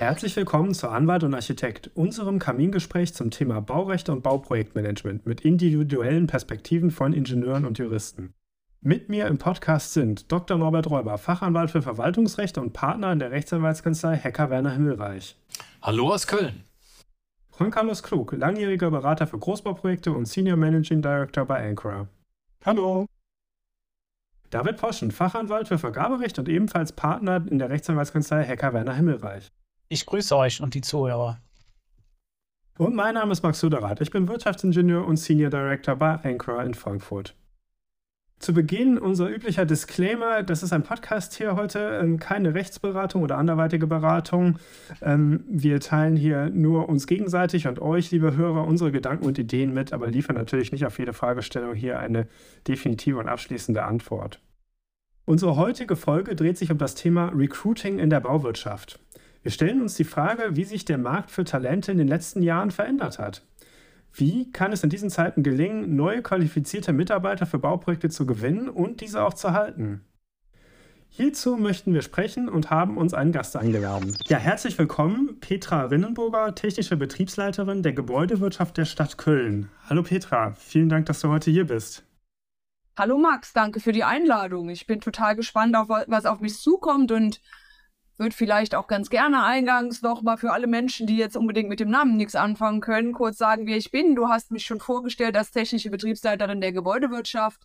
Herzlich willkommen zu Anwalt und Architekt, unserem Kamingespräch zum Thema Baurecht und Bauprojektmanagement mit individuellen Perspektiven von Ingenieuren und Juristen. Mit mir im Podcast sind Dr. Norbert Räuber, Fachanwalt für Verwaltungsrecht und Partner in der Rechtsanwaltskanzlei Hecker Werner Himmelreich. Hallo aus Köln. Juan Carlos Klug, langjähriger Berater für Großbauprojekte und Senior Managing Director bei Ancora. Hallo. David Poschen, Fachanwalt für Vergaberecht und ebenfalls Partner in der Rechtsanwaltskanzlei Hecker Werner Himmelreich. Ich grüße euch und die Zuhörer. Und mein Name ist Max Suderath. Ich bin Wirtschaftsingenieur und Senior Director bei Ancora in Frankfurt. Zu Beginn unser üblicher Disclaimer, das ist ein Podcast hier heute, ähm, keine Rechtsberatung oder anderweitige Beratung. Ähm, wir teilen hier nur uns gegenseitig und euch, liebe Hörer, unsere Gedanken und Ideen mit, aber liefern natürlich nicht auf jede Fragestellung hier eine definitive und abschließende Antwort. Unsere heutige Folge dreht sich um das Thema Recruiting in der Bauwirtschaft. Wir stellen uns die Frage, wie sich der Markt für Talente in den letzten Jahren verändert hat. Wie kann es in diesen Zeiten gelingen, neue qualifizierte Mitarbeiter für Bauprojekte zu gewinnen und diese auch zu halten? Hierzu möchten wir sprechen und haben uns einen Gast eingeladen. Ja, herzlich willkommen, Petra Rinnenburger, technische Betriebsleiterin der Gebäudewirtschaft der Stadt Köln. Hallo Petra, vielen Dank, dass du heute hier bist. Hallo Max, danke für die Einladung. Ich bin total gespannt, auf was auf mich zukommt und würde vielleicht auch ganz gerne eingangs nochmal für alle Menschen, die jetzt unbedingt mit dem Namen nichts anfangen können, kurz sagen, wer ich bin. Du hast mich schon vorgestellt als technische Betriebsleiterin der Gebäudewirtschaft.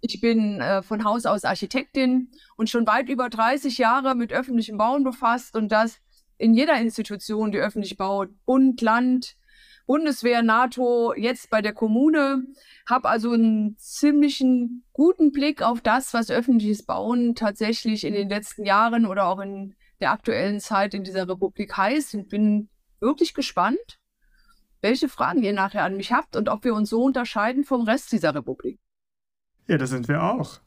Ich bin äh, von Haus aus Architektin und schon weit über 30 Jahre mit öffentlichem Bauen befasst und das in jeder Institution, die öffentlich baut, Bund, Land, Bundeswehr, NATO, jetzt bei der Kommune, habe also einen ziemlichen guten Blick auf das, was öffentliches Bauen tatsächlich in den letzten Jahren oder auch in der aktuellen Zeit in dieser Republik heißt und bin wirklich gespannt, welche Fragen ihr nachher an mich habt und ob wir uns so unterscheiden vom Rest dieser Republik. Ja, das sind wir auch.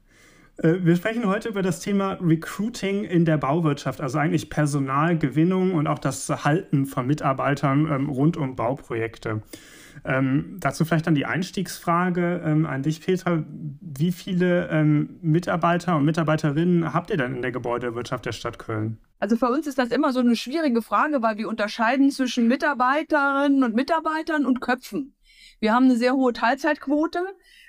Äh, wir sprechen heute über das Thema Recruiting in der Bauwirtschaft, also eigentlich Personalgewinnung und auch das Halten von Mitarbeitern ähm, rund um Bauprojekte. Ähm, dazu vielleicht dann die Einstiegsfrage ähm, an dich, Petra. Wie viele ähm, Mitarbeiter und Mitarbeiterinnen habt ihr denn in der Gebäudewirtschaft der Stadt Köln? Also für uns ist das immer so eine schwierige Frage, weil wir unterscheiden zwischen Mitarbeiterinnen und Mitarbeitern und Köpfen. Wir haben eine sehr hohe Teilzeitquote.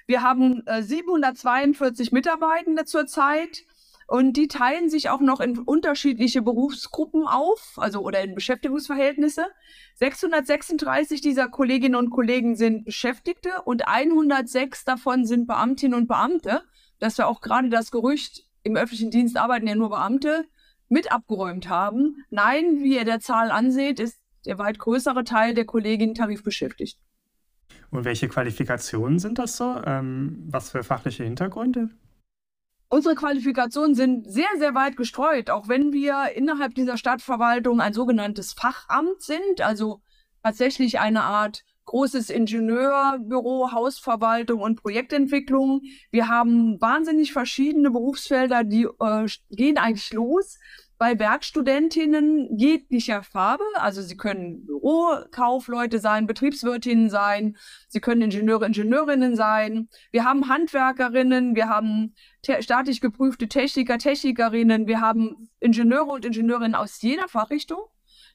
Wir haben äh, 742 Mitarbeitende zurzeit. Und die teilen sich auch noch in unterschiedliche Berufsgruppen auf, also oder in Beschäftigungsverhältnisse. 636 dieser Kolleginnen und Kollegen sind Beschäftigte und 106 davon sind Beamtinnen und Beamte. Dass wir auch gerade das Gerücht, im öffentlichen Dienst arbeiten ja nur Beamte, mit abgeräumt haben. Nein, wie ihr der Zahl anseht, ist der weit größere Teil der Kolleginnen tarifbeschäftigt. Und welche Qualifikationen sind das so? Ähm, was für fachliche Hintergründe? Unsere Qualifikationen sind sehr, sehr weit gestreut, auch wenn wir innerhalb dieser Stadtverwaltung ein sogenanntes Fachamt sind, also tatsächlich eine Art großes Ingenieurbüro, Hausverwaltung und Projektentwicklung. Wir haben wahnsinnig verschiedene Berufsfelder, die äh, gehen eigentlich los bei Werkstudentinnen jeglicher Farbe. Also sie können Bürokaufleute sein, Betriebswirtinnen sein, sie können Ingenieure, Ingenieurinnen sein. Wir haben Handwerkerinnen, wir haben staatlich geprüfte Techniker, Technikerinnen, wir haben Ingenieure und Ingenieurinnen aus jeder Fachrichtung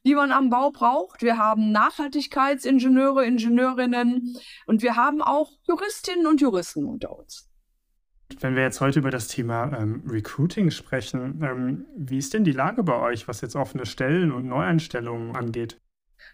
die man am Bau braucht. Wir haben Nachhaltigkeitsingenieure, Ingenieurinnen und wir haben auch Juristinnen und Juristen unter uns. Wenn wir jetzt heute über das Thema ähm, Recruiting sprechen, ähm, wie ist denn die Lage bei euch, was jetzt offene Stellen und Neueinstellungen angeht?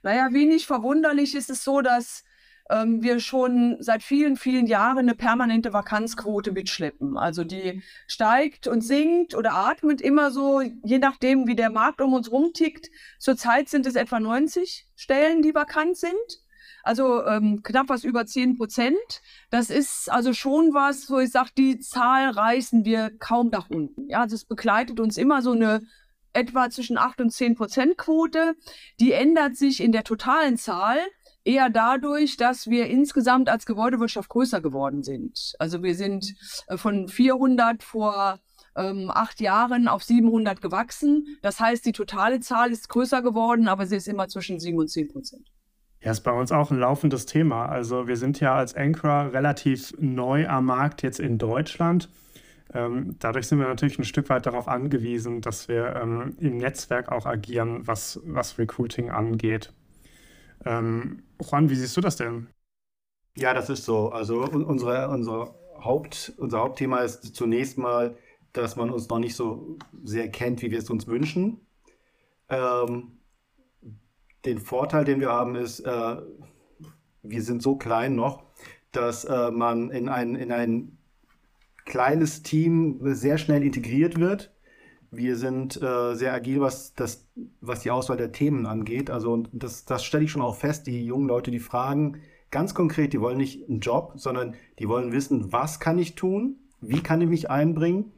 Naja, wenig verwunderlich ist es so, dass ähm, wir schon seit vielen, vielen Jahren eine permanente Vakanzquote mitschleppen. Also die steigt und sinkt oder atmet immer so, je nachdem, wie der Markt um uns rumtickt. Zurzeit sind es etwa 90 Stellen, die vakant sind also ähm, knapp was über 10 Prozent. Das ist also schon was, wo ich sage, die Zahl reißen wir kaum nach unten. Ja, es begleitet uns immer so eine etwa zwischen 8 und 10 Prozent Quote. Die ändert sich in der totalen Zahl eher dadurch, dass wir insgesamt als Gebäudewirtschaft größer geworden sind. Also wir sind äh, von 400 vor ähm, acht Jahren auf 700 gewachsen. Das heißt, die totale Zahl ist größer geworden, aber sie ist immer zwischen 7 und 10 Prozent. Ja, ist bei uns auch ein laufendes Thema. Also wir sind ja als Anchor relativ neu am Markt jetzt in Deutschland. Ähm, dadurch sind wir natürlich ein Stück weit darauf angewiesen, dass wir ähm, im Netzwerk auch agieren, was, was Recruiting angeht. Ähm, Juan, wie siehst du das denn? Ja, das ist so. Also unsere, unsere Haupt, unser Hauptthema ist zunächst mal, dass man uns noch nicht so sehr kennt, wie wir es uns wünschen. Ähm, den Vorteil, den wir haben, ist, äh, wir sind so klein noch, dass äh, man in ein, in ein kleines Team sehr schnell integriert wird. Wir sind äh, sehr agil, was, das, was die Auswahl der Themen angeht. Also das, das stelle ich schon auch fest. Die jungen Leute, die fragen ganz konkret, die wollen nicht einen Job, sondern die wollen wissen, was kann ich tun, wie kann ich mich einbringen.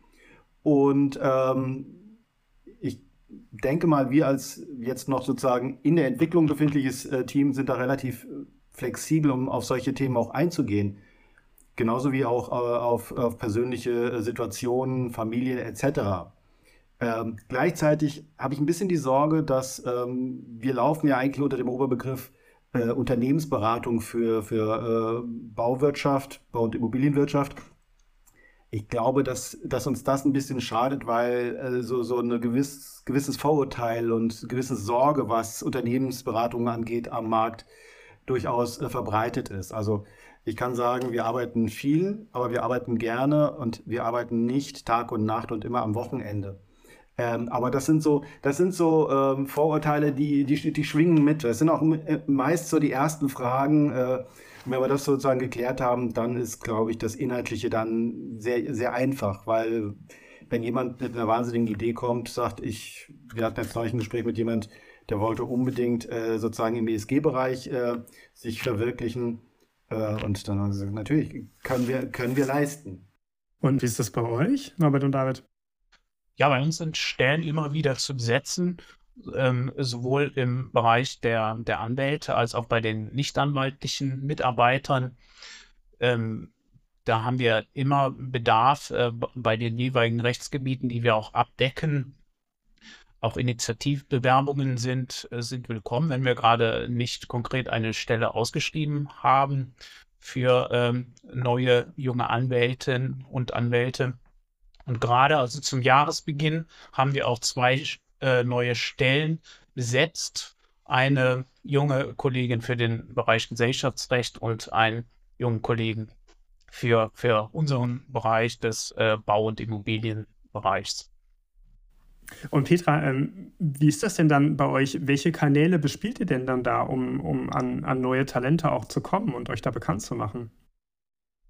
Und ähm, denke mal, wir als jetzt noch sozusagen in der Entwicklung befindliches äh, Team sind da relativ äh, flexibel, um auf solche Themen auch einzugehen. Genauso wie auch äh, auf, auf, persönliche äh, Situationen, Familie etc. Ähm, gleichzeitig habe ich ein bisschen die Sorge, dass ähm, wir laufen ja eigentlich unter dem Oberbegriff äh, Unternehmensberatung für, für äh, Bauwirtschaft, Bau- und Immobilienwirtschaft. Ich glaube, dass, dass uns das ein bisschen schadet, weil äh, so, so ein gewiss, gewisses Vorurteil und gewisse Sorge, was Unternehmensberatungen angeht am Markt, durchaus äh, verbreitet ist. Also ich kann sagen, wir arbeiten viel, aber wir arbeiten gerne und wir arbeiten nicht Tag und Nacht und immer am Wochenende. Ähm, aber das sind so, das sind so ähm, Vorurteile, die, die, die schwingen mit. Das sind auch äh, meist so die ersten Fragen. Äh, wenn wir das sozusagen geklärt haben, dann ist, glaube ich, das Inhaltliche dann sehr, sehr einfach, weil wenn jemand mit einer wahnsinnigen Idee kommt, sagt, ich, wir hatten jetzt neulich ein Gespräch mit jemand, der wollte unbedingt äh, sozusagen im ESG-Bereich äh, sich verwirklichen. Äh, und dann haben sie gesagt, natürlich können wir, können wir leisten. Und wie ist das bei euch, Norbert und David? Ja, bei uns sind Stellen immer wieder zu besetzen, ähm, sowohl im Bereich der, der Anwälte als auch bei den nichtanwaltlichen Mitarbeitern. Ähm, da haben wir immer Bedarf äh, bei den jeweiligen Rechtsgebieten, die wir auch abdecken. Auch Initiativbewerbungen sind, äh, sind willkommen, wenn wir gerade nicht konkret eine Stelle ausgeschrieben haben für ähm, neue junge Anwältinnen und Anwälte. Und gerade also zum Jahresbeginn haben wir auch zwei äh, neue Stellen besetzt. Eine junge Kollegin für den Bereich Gesellschaftsrecht und einen jungen Kollegen für, für unseren Bereich des äh, Bau- und Immobilienbereichs. Und Petra, ähm, wie ist das denn dann bei euch? Welche Kanäle bespielt ihr denn dann da, um, um an, an neue Talente auch zu kommen und euch da bekannt zu machen?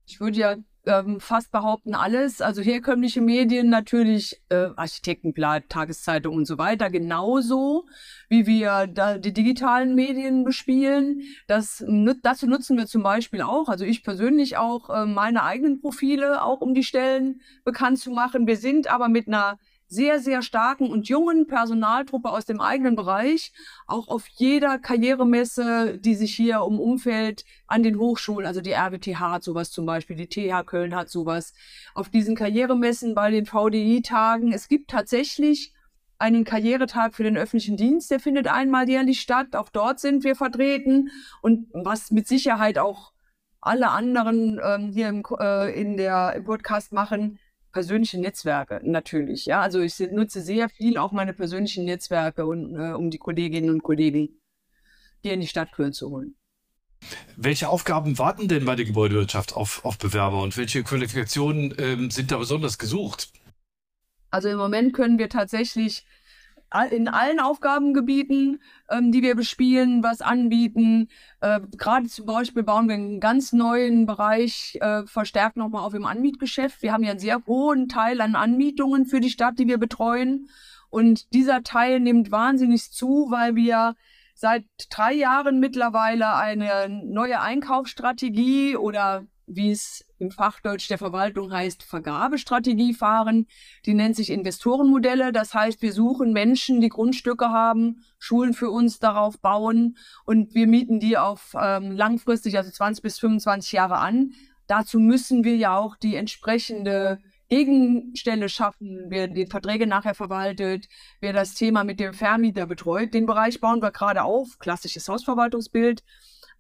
Ich würde ja ähm, fast behaupten alles. Also herkömmliche Medien natürlich, äh, Architektenblatt, Tageszeitung und so weiter, genauso wie wir da die digitalen Medien bespielen. Das, dazu nutzen wir zum Beispiel auch, also ich persönlich auch, äh, meine eigenen Profile, auch um die Stellen bekannt zu machen. Wir sind aber mit einer sehr, sehr starken und jungen Personaltruppe aus dem eigenen Bereich, auch auf jeder Karrieremesse, die sich hier um Umfeld an den Hochschulen, also die RWTH hat sowas zum Beispiel, die TH Köln hat sowas, auf diesen Karrieremessen bei den VDI-Tagen. Es gibt tatsächlich einen Karrieretag für den öffentlichen Dienst, der findet einmal jährlich statt. Auch dort sind wir vertreten und was mit Sicherheit auch alle anderen ähm, hier im, äh, in der, im Podcast machen, persönliche Netzwerke natürlich. Ja, also ich nutze sehr viel auch meine persönlichen Netzwerke, und, äh, um die Kolleginnen und Kollegen hier in die Stadtkühe zu holen. Welche Aufgaben warten denn bei der Gebäudewirtschaft auf, auf Bewerber und welche Qualifikationen ähm, sind da besonders gesucht? Also im Moment können wir tatsächlich in allen Aufgabengebieten, ähm, die wir bespielen, was anbieten. Äh, Gerade zum Beispiel bauen wir einen ganz neuen Bereich äh, verstärkt nochmal auf im Anmietgeschäft. Wir haben ja einen sehr hohen Teil an Anmietungen für die Stadt, die wir betreuen. Und dieser Teil nimmt wahnsinnig zu, weil wir seit drei Jahren mittlerweile eine neue Einkaufsstrategie oder wie es im Fachdeutsch der Verwaltung heißt, Vergabestrategie fahren. Die nennt sich Investorenmodelle. Das heißt, wir suchen Menschen, die Grundstücke haben, Schulen für uns darauf bauen und wir mieten die auf ähm, langfristig, also 20 bis 25 Jahre an. Dazu müssen wir ja auch die entsprechende Gegenstelle schaffen, wer die Verträge nachher verwaltet, wer das Thema mit dem Vermieter betreut. Den Bereich bauen wir gerade auf, klassisches Hausverwaltungsbild.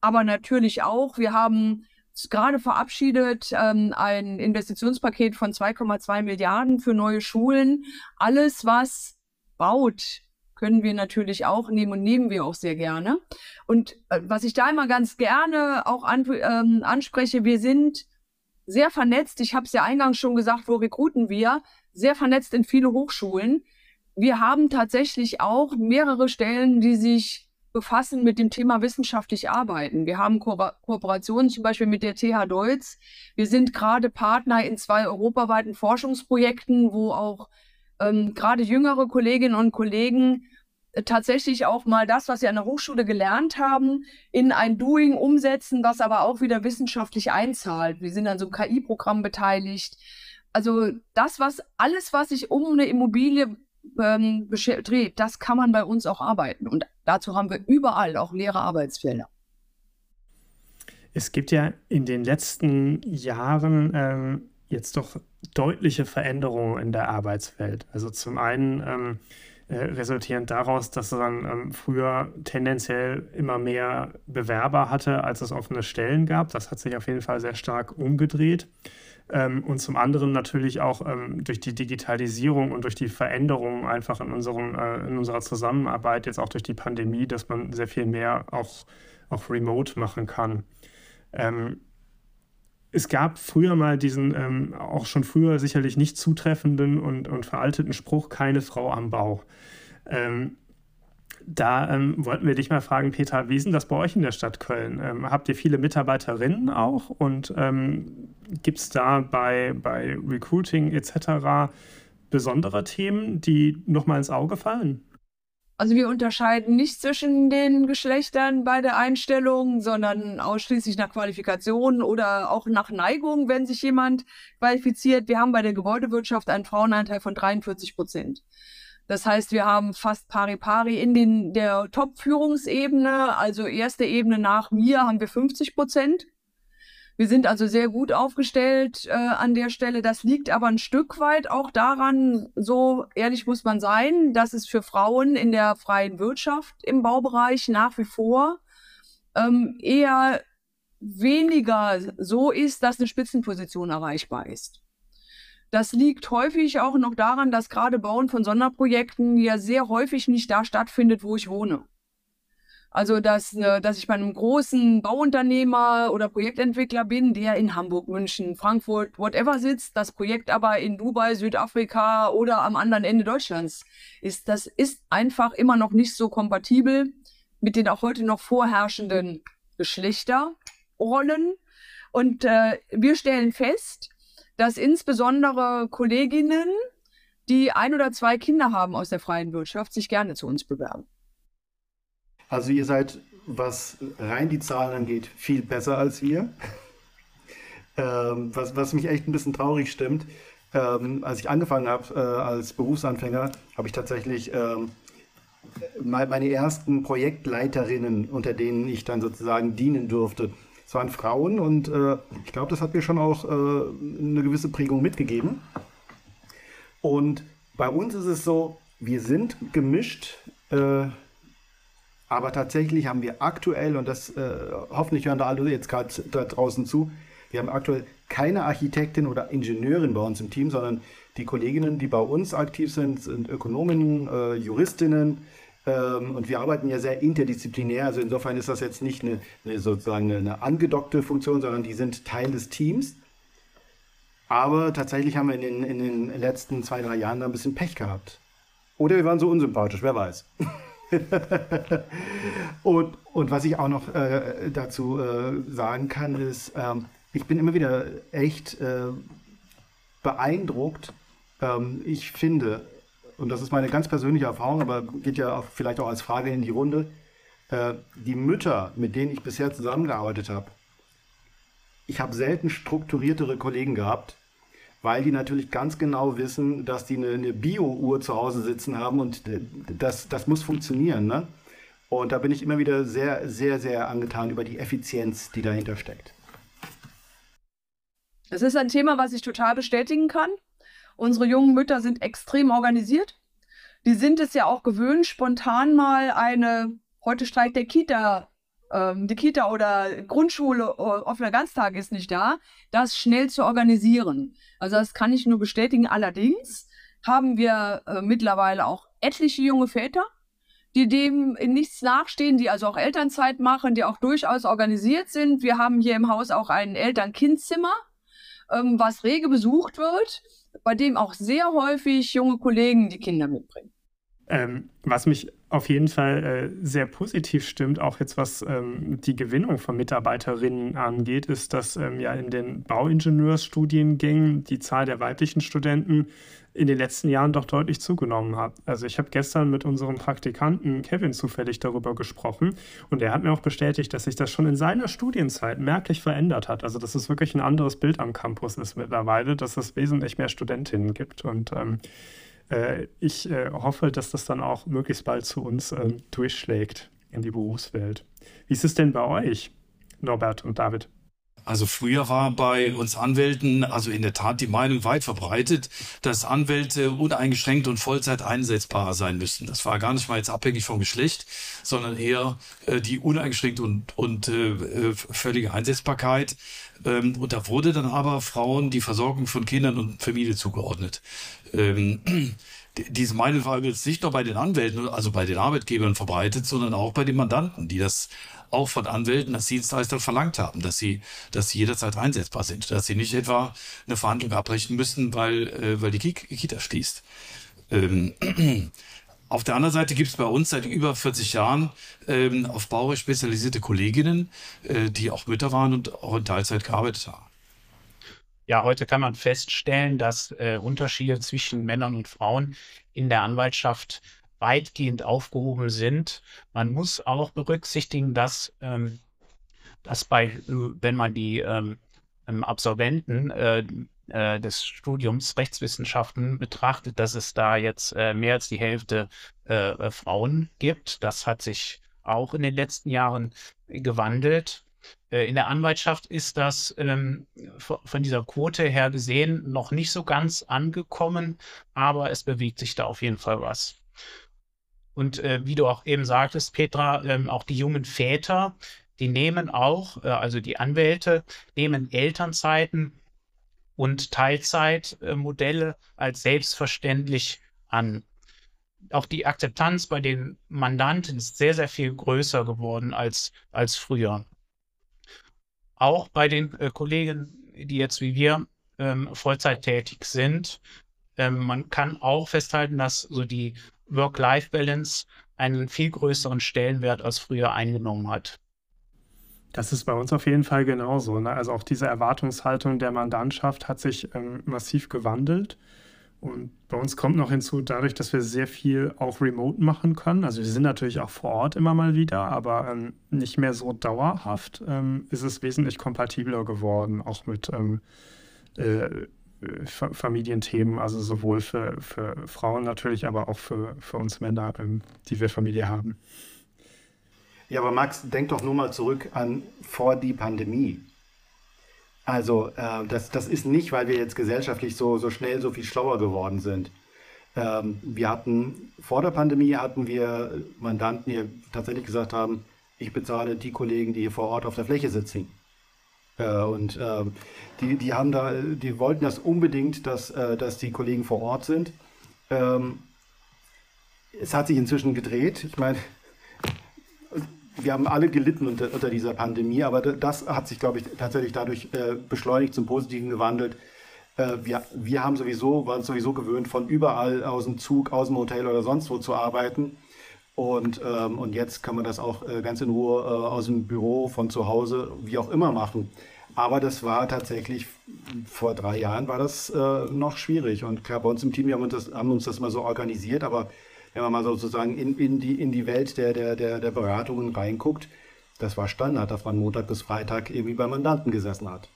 Aber natürlich auch, wir haben gerade verabschiedet ähm, ein Investitionspaket von 2,2 Milliarden für neue Schulen. Alles, was baut, können wir natürlich auch nehmen und nehmen wir auch sehr gerne. Und äh, was ich da immer ganz gerne auch an, ähm, anspreche, wir sind sehr vernetzt. Ich habe es ja eingangs schon gesagt, wo rekruten wir? Sehr vernetzt in viele Hochschulen. Wir haben tatsächlich auch mehrere Stellen, die sich befassen mit dem Thema wissenschaftlich arbeiten. Wir haben Ko Kooperationen zum Beispiel mit der TH Deutz. Wir sind gerade Partner in zwei europaweiten Forschungsprojekten, wo auch ähm, gerade jüngere Kolleginnen und Kollegen äh, tatsächlich auch mal das, was sie an der Hochschule gelernt haben, in ein Doing umsetzen, was aber auch wieder wissenschaftlich einzahlt. Wir sind an so einem KI-Programm beteiligt. Also das, was alles, was sich um eine Immobilie ähm, dreht, das kann man bei uns auch arbeiten. Und dazu haben wir überall auch leere Arbeitsfelder. Es gibt ja in den letzten Jahren ähm, jetzt doch deutliche Veränderungen in der Arbeitswelt. Also zum einen ähm, äh, resultierend daraus, dass man ähm, früher tendenziell immer mehr Bewerber hatte, als es offene Stellen gab. Das hat sich auf jeden Fall sehr stark umgedreht. Ähm, und zum anderen natürlich auch ähm, durch die Digitalisierung und durch die Veränderungen einfach in, unserem, äh, in unserer Zusammenarbeit, jetzt auch durch die Pandemie, dass man sehr viel mehr auch, auch remote machen kann. Ähm, es gab früher mal diesen, ähm, auch schon früher sicherlich nicht zutreffenden und, und veralteten Spruch, keine Frau am Bau. Ähm, da ähm, wollten wir dich mal fragen, Peter, wie ist denn das bei euch in der Stadt Köln? Ähm, habt ihr viele Mitarbeiterinnen auch? Und ähm, gibt es da bei, bei Recruiting etc. besondere Themen, die nochmal ins Auge fallen? Also wir unterscheiden nicht zwischen den Geschlechtern bei der Einstellung, sondern ausschließlich nach Qualifikation oder auch nach Neigung, wenn sich jemand qualifiziert. Wir haben bei der Gebäudewirtschaft einen Frauenanteil von 43 Prozent. Das heißt, wir haben fast pari pari in den, der Top-Führungsebene, also erste Ebene nach mir haben wir 50 Prozent. Wir sind also sehr gut aufgestellt äh, an der Stelle. Das liegt aber ein Stück weit auch daran, so ehrlich muss man sein, dass es für Frauen in der freien Wirtschaft im Baubereich nach wie vor ähm, eher weniger so ist, dass eine Spitzenposition erreichbar ist. Das liegt häufig auch noch daran, dass gerade Bauen von Sonderprojekten ja sehr häufig nicht da stattfindet, wo ich wohne. Also, dass, äh, dass ich bei einem großen Bauunternehmer oder Projektentwickler bin, der in Hamburg, München, Frankfurt, whatever sitzt, das Projekt aber in Dubai, Südafrika oder am anderen Ende Deutschlands ist. Das ist einfach immer noch nicht so kompatibel mit den auch heute noch vorherrschenden Geschlechterrollen. Und äh, wir stellen fest, dass insbesondere Kolleginnen, die ein oder zwei Kinder haben aus der freien Wirtschaft, sich gerne zu uns bewerben. Also ihr seid, was rein die Zahlen angeht, viel besser als wir. ähm, was, was mich echt ein bisschen traurig stimmt. Ähm, als ich angefangen habe äh, als Berufsanfänger, habe ich tatsächlich ähm, meine ersten Projektleiterinnen, unter denen ich dann sozusagen dienen durfte. Es waren Frauen und äh, ich glaube, das hat mir schon auch äh, eine gewisse Prägung mitgegeben. Und bei uns ist es so, wir sind gemischt äh, aber tatsächlich haben wir aktuell, und das äh, hoffentlich hören da alle jetzt gerade da draußen zu, wir haben aktuell keine Architektin oder Ingenieurin bei uns im Team, sondern die Kolleginnen, die bei uns aktiv sind, sind Ökonomen, äh, Juristinnen. Ähm, und wir arbeiten ja sehr interdisziplinär. Also insofern ist das jetzt nicht eine, eine sozusagen eine angedockte Funktion, sondern die sind Teil des Teams. Aber tatsächlich haben wir in den, in den letzten zwei, drei Jahren da ein bisschen Pech gehabt. Oder wir waren so unsympathisch, wer weiß. und, und was ich auch noch äh, dazu äh, sagen kann, ist, ähm, ich bin immer wieder echt äh, beeindruckt. Ähm, ich finde, und das ist meine ganz persönliche Erfahrung, aber geht ja auch vielleicht auch als Frage in die Runde, äh, die Mütter, mit denen ich bisher zusammengearbeitet habe, ich habe selten strukturiertere Kollegen gehabt, weil die natürlich ganz genau wissen, dass die eine, eine Bio-Uhr zu Hause sitzen haben und äh, das, das muss funktionieren. Ne? Und da bin ich immer wieder sehr, sehr, sehr angetan über die Effizienz, die dahinter steckt. Es ist ein Thema, was ich total bestätigen kann. Unsere jungen Mütter sind extrem organisiert. Die sind es ja auch gewöhnt, spontan mal eine, heute streikt der Kita ähm, die Kita oder Grundschule äh, offener Ganztag ist nicht da, das schnell zu organisieren. Also das kann ich nur bestätigen. Allerdings haben wir äh, mittlerweile auch etliche junge Väter, die dem in nichts nachstehen, die also auch Elternzeit machen, die auch durchaus organisiert sind. Wir haben hier im Haus auch ein Eltern-Kind-Zimmer, ähm, was rege besucht wird, bei dem auch sehr häufig junge Kollegen die Kinder mitbringen. Ähm, was mich auf jeden Fall äh, sehr positiv stimmt, auch jetzt was ähm, die Gewinnung von Mitarbeiterinnen angeht, ist, dass ähm, ja in den Bauingenieursstudiengängen die Zahl der weiblichen Studenten in den letzten Jahren doch deutlich zugenommen hat. Also ich habe gestern mit unserem Praktikanten Kevin zufällig darüber gesprochen und er hat mir auch bestätigt, dass sich das schon in seiner Studienzeit merklich verändert hat. Also dass es wirklich ein anderes Bild am Campus ist mittlerweile, dass es wesentlich mehr Studentinnen gibt und ähm, äh, ich äh, hoffe, dass das dann auch möglichst bald zu uns äh, durchschlägt in die Berufswelt. Wie ist es denn bei euch, Norbert und David? Also früher war bei uns Anwälten also in der Tat die Meinung weit verbreitet, dass Anwälte uneingeschränkt und Vollzeit einsetzbar sein müssten. Das war gar nicht mal jetzt abhängig vom Geschlecht, sondern eher äh, die uneingeschränkte und, und äh, äh völlige Einsetzbarkeit. Ähm, und da wurde dann aber Frauen die Versorgung von Kindern und Familie zugeordnet. Ähm, diese Meinung war jetzt nicht nur bei den Anwälten, also bei den Arbeitgebern verbreitet, sondern auch bei den Mandanten, die das auch von Anwälten als Dienstleister verlangt haben, dass sie, dass sie jederzeit einsetzbar sind, dass sie nicht etwa eine Verhandlung abbrechen müssen, weil, äh, weil die Kita schließt. Ähm, auf der anderen Seite gibt es bei uns seit über 40 Jahren ähm, auf Baurecht spezialisierte Kolleginnen, äh, die auch Mütter waren und auch in Teilzeit gearbeitet haben. Ja, heute kann man feststellen, dass äh, Unterschiede zwischen Männern und Frauen in der Anwaltschaft weitgehend aufgehoben sind. Man muss auch berücksichtigen, dass, ähm, dass bei, wenn man die ähm, ähm, Absolventen äh, äh, des Studiums Rechtswissenschaften betrachtet, dass es da jetzt äh, mehr als die Hälfte äh, äh, Frauen gibt. Das hat sich auch in den letzten Jahren gewandelt. Äh, in der Anwaltschaft ist das ähm, von dieser Quote her gesehen noch nicht so ganz angekommen, aber es bewegt sich da auf jeden Fall was. Und äh, wie du auch eben sagtest, Petra, ähm, auch die jungen Väter, die nehmen auch, äh, also die Anwälte, nehmen Elternzeiten und Teilzeitmodelle äh, als selbstverständlich an. Auch die Akzeptanz bei den Mandanten ist sehr, sehr viel größer geworden als, als früher. Auch bei den äh, Kollegen, die jetzt wie wir ähm, Vollzeit tätig sind, ähm, man kann auch festhalten, dass so die Work-Life-Balance einen viel größeren Stellenwert als früher eingenommen hat. Das ist bei uns auf jeden Fall genauso. Ne? Also auch diese Erwartungshaltung der Mandantschaft hat sich ähm, massiv gewandelt. Und bei uns kommt noch hinzu, dadurch, dass wir sehr viel auch remote machen können. Also wir sind natürlich auch vor Ort immer mal wieder, aber ähm, nicht mehr so dauerhaft, ähm, ist es wesentlich kompatibler geworden, auch mit ähm, äh, Familienthemen, also sowohl für, für Frauen natürlich, aber auch für, für uns Männer, ähm, die wir Familie haben. Ja, aber Max, denk doch nur mal zurück an vor die Pandemie. Also äh, das, das ist nicht, weil wir jetzt gesellschaftlich so, so schnell so viel schlauer geworden sind. Ähm, wir hatten, vor der Pandemie hatten wir Mandanten, die tatsächlich gesagt haben, ich bezahle die Kollegen, die hier vor Ort auf der Fläche sitzen. Äh, und äh, die, die haben da, die wollten das unbedingt, dass, äh, dass die Kollegen vor Ort sind. Ähm, es hat sich inzwischen gedreht. Ich meine, wir haben alle gelitten unter, unter dieser Pandemie, aber das hat sich, glaube ich, tatsächlich dadurch äh, beschleunigt zum Positiven gewandelt. Äh, wir, wir haben sowieso, waren sowieso gewöhnt, von überall aus dem Zug, aus dem Hotel oder sonst wo zu arbeiten. Und, ähm, und jetzt kann man das auch äh, ganz in Ruhe äh, aus dem Büro, von zu Hause, wie auch immer machen. Aber das war tatsächlich, vor drei Jahren war das äh, noch schwierig. Und klar, bei uns im Team haben, uns das, haben uns das mal so organisiert, aber wenn man mal sozusagen in, in, die, in die Welt der, der, der, der Beratungen reinguckt, das war Standard, dass man Montag bis Freitag irgendwie beim Mandanten gesessen hat.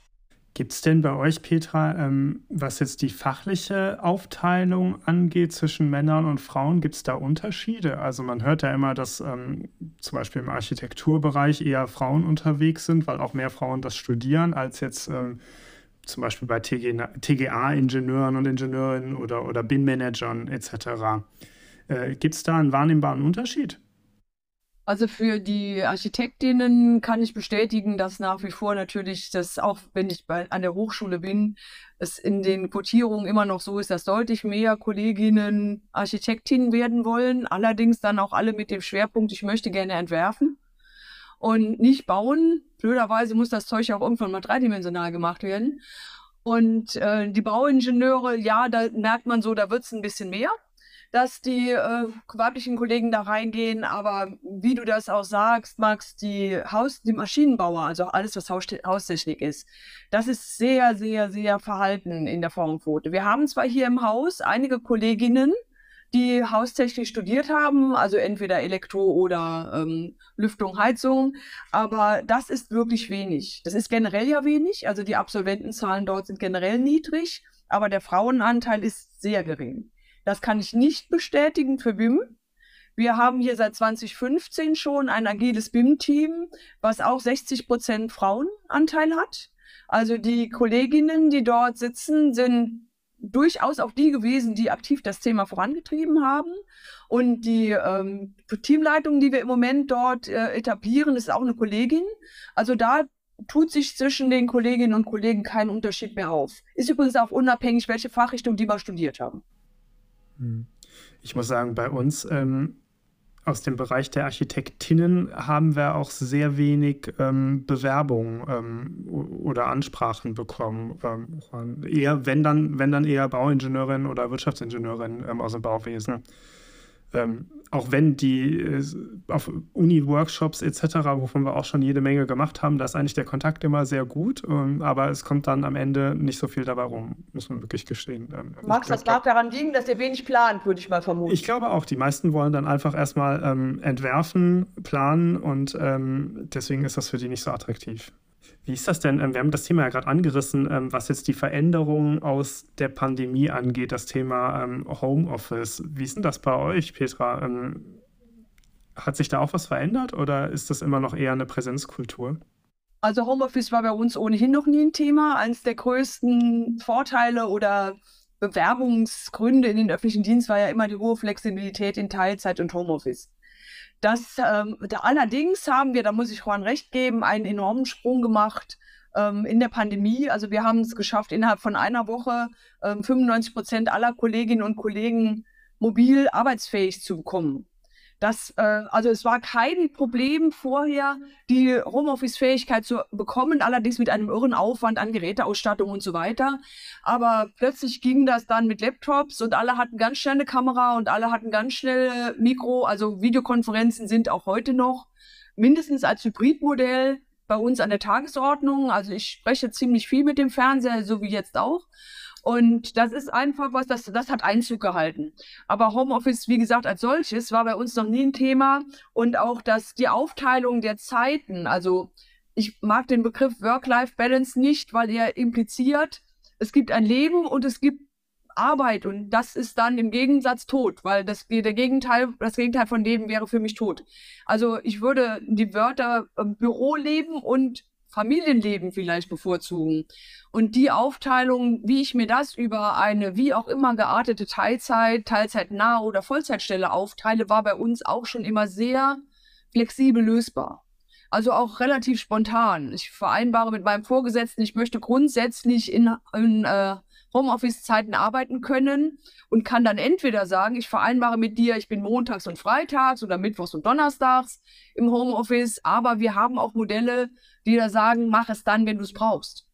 Gibt es denn bei euch, Petra, ähm, was jetzt die fachliche Aufteilung angeht zwischen Männern und Frauen, gibt es da Unterschiede? Also man hört ja immer, dass ähm, zum Beispiel im Architekturbereich eher Frauen unterwegs sind, weil auch mehr Frauen das studieren, als jetzt ähm, zum Beispiel bei TGA-Ingenieuren und Ingenieurinnen oder, oder BIM-Managern etc. Äh, gibt es da einen wahrnehmbaren Unterschied? Also für die Architektinnen kann ich bestätigen, dass nach wie vor natürlich das, auch wenn ich bei, an der Hochschule bin, es in den Quotierungen immer noch so ist, dass deutlich mehr Kolleginnen Architektinnen werden wollen. Allerdings dann auch alle mit dem Schwerpunkt, ich möchte gerne entwerfen und nicht bauen. Blöderweise muss das Zeug auch irgendwann mal dreidimensional gemacht werden. Und äh, die Bauingenieure, ja, da merkt man so, da wird es ein bisschen mehr dass die äh, weiblichen Kollegen da reingehen, aber wie du das auch sagst, Max, die Haus, die Maschinenbauer, also alles, was Haus Haustechnik ist, das ist sehr, sehr, sehr verhalten in der Formquote. Wir haben zwar hier im Haus einige Kolleginnen, die Haustechnik studiert haben, also entweder Elektro oder ähm, Lüftung, Heizung, aber das ist wirklich wenig. Das ist generell ja wenig, also die Absolventenzahlen dort sind generell niedrig, aber der Frauenanteil ist sehr gering. Das kann ich nicht bestätigen für BIM. Wir haben hier seit 2015 schon ein agiles BIM-Team, was auch 60 Prozent Frauenanteil hat. Also die Kolleginnen, die dort sitzen, sind durchaus auch die gewesen, die aktiv das Thema vorangetrieben haben. Und die ähm, Teamleitung, die wir im Moment dort äh, etablieren, ist auch eine Kollegin. Also da tut sich zwischen den Kolleginnen und Kollegen kein Unterschied mehr auf. Ist übrigens auch unabhängig, welche Fachrichtung die mal studiert haben. Hm. Ich muss sagen, bei uns ähm, aus dem Bereich der Architektinnen haben wir auch sehr wenig ähm, Bewerbungen ähm, oder Ansprachen bekommen. Ähm, eher, wenn dann, wenn dann eher Bauingenieurin oder Wirtschaftsingenieurin ähm, aus dem Bauwesen. Ähm, auch wenn die äh, auf Uni-Workshops etc., wovon wir auch schon jede Menge gemacht haben, da ist eigentlich der Kontakt immer sehr gut, ähm, aber es kommt dann am Ende nicht so viel dabei rum, muss man wirklich gestehen. Ähm, Max, das mag daran liegen, dass ihr wenig plant, würde ich mal vermuten. Ich glaube auch, die meisten wollen dann einfach erstmal ähm, entwerfen, planen und ähm, deswegen ist das für die nicht so attraktiv. Wie ist das denn? Ähm, wir haben das Thema ja gerade angerissen, ähm, was jetzt die Veränderungen aus der Pandemie angeht, das Thema ähm, Homeoffice. Wie ist denn das bei euch, Petra? Hat sich da auch was verändert oder ist das immer noch eher eine Präsenzkultur? Also Homeoffice war bei uns ohnehin noch nie ein Thema. Eines der größten Vorteile oder Bewerbungsgründe in den öffentlichen Dienst war ja immer die hohe Flexibilität in Teilzeit und Homeoffice. Das, ähm, da allerdings haben wir, da muss ich Juan recht geben, einen enormen Sprung gemacht ähm, in der Pandemie. Also wir haben es geschafft, innerhalb von einer Woche ähm, 95 Prozent aller Kolleginnen und Kollegen mobil arbeitsfähig zu bekommen. Das, äh, also es war kein Problem vorher, die Homeoffice-Fähigkeit zu bekommen, allerdings mit einem irren Aufwand an Geräteausstattung und so weiter. Aber plötzlich ging das dann mit Laptops und alle hatten ganz schnell eine Kamera und alle hatten ganz schnell Mikro. Also Videokonferenzen sind auch heute noch mindestens als Hybridmodell bei uns an der Tagesordnung. Also ich spreche ziemlich viel mit dem Fernseher, so wie jetzt auch. Und das ist einfach was, das, das hat Einzug gehalten. Aber Homeoffice, wie gesagt, als solches war bei uns noch nie ein Thema. Und auch dass die Aufteilung der Zeiten, also ich mag den Begriff Work-Life-Balance nicht, weil er impliziert, es gibt ein Leben und es gibt Arbeit und das ist dann im Gegensatz tot, weil das, der Gegenteil, das Gegenteil von Leben wäre für mich tot. Also ich würde die Wörter äh, Büroleben und Familienleben vielleicht bevorzugen. Und die Aufteilung, wie ich mir das über eine wie auch immer geartete Teilzeit, Teilzeitnahe oder Vollzeitstelle aufteile, war bei uns auch schon immer sehr flexibel lösbar. Also auch relativ spontan. Ich vereinbare mit meinem Vorgesetzten, ich möchte grundsätzlich in, in äh, Homeoffice-Zeiten arbeiten können und kann dann entweder sagen, ich vereinbare mit dir, ich bin montags und freitags oder mittwochs und donnerstags im Homeoffice, aber wir haben auch Modelle, die da sagen, mach es dann, wenn du es brauchst.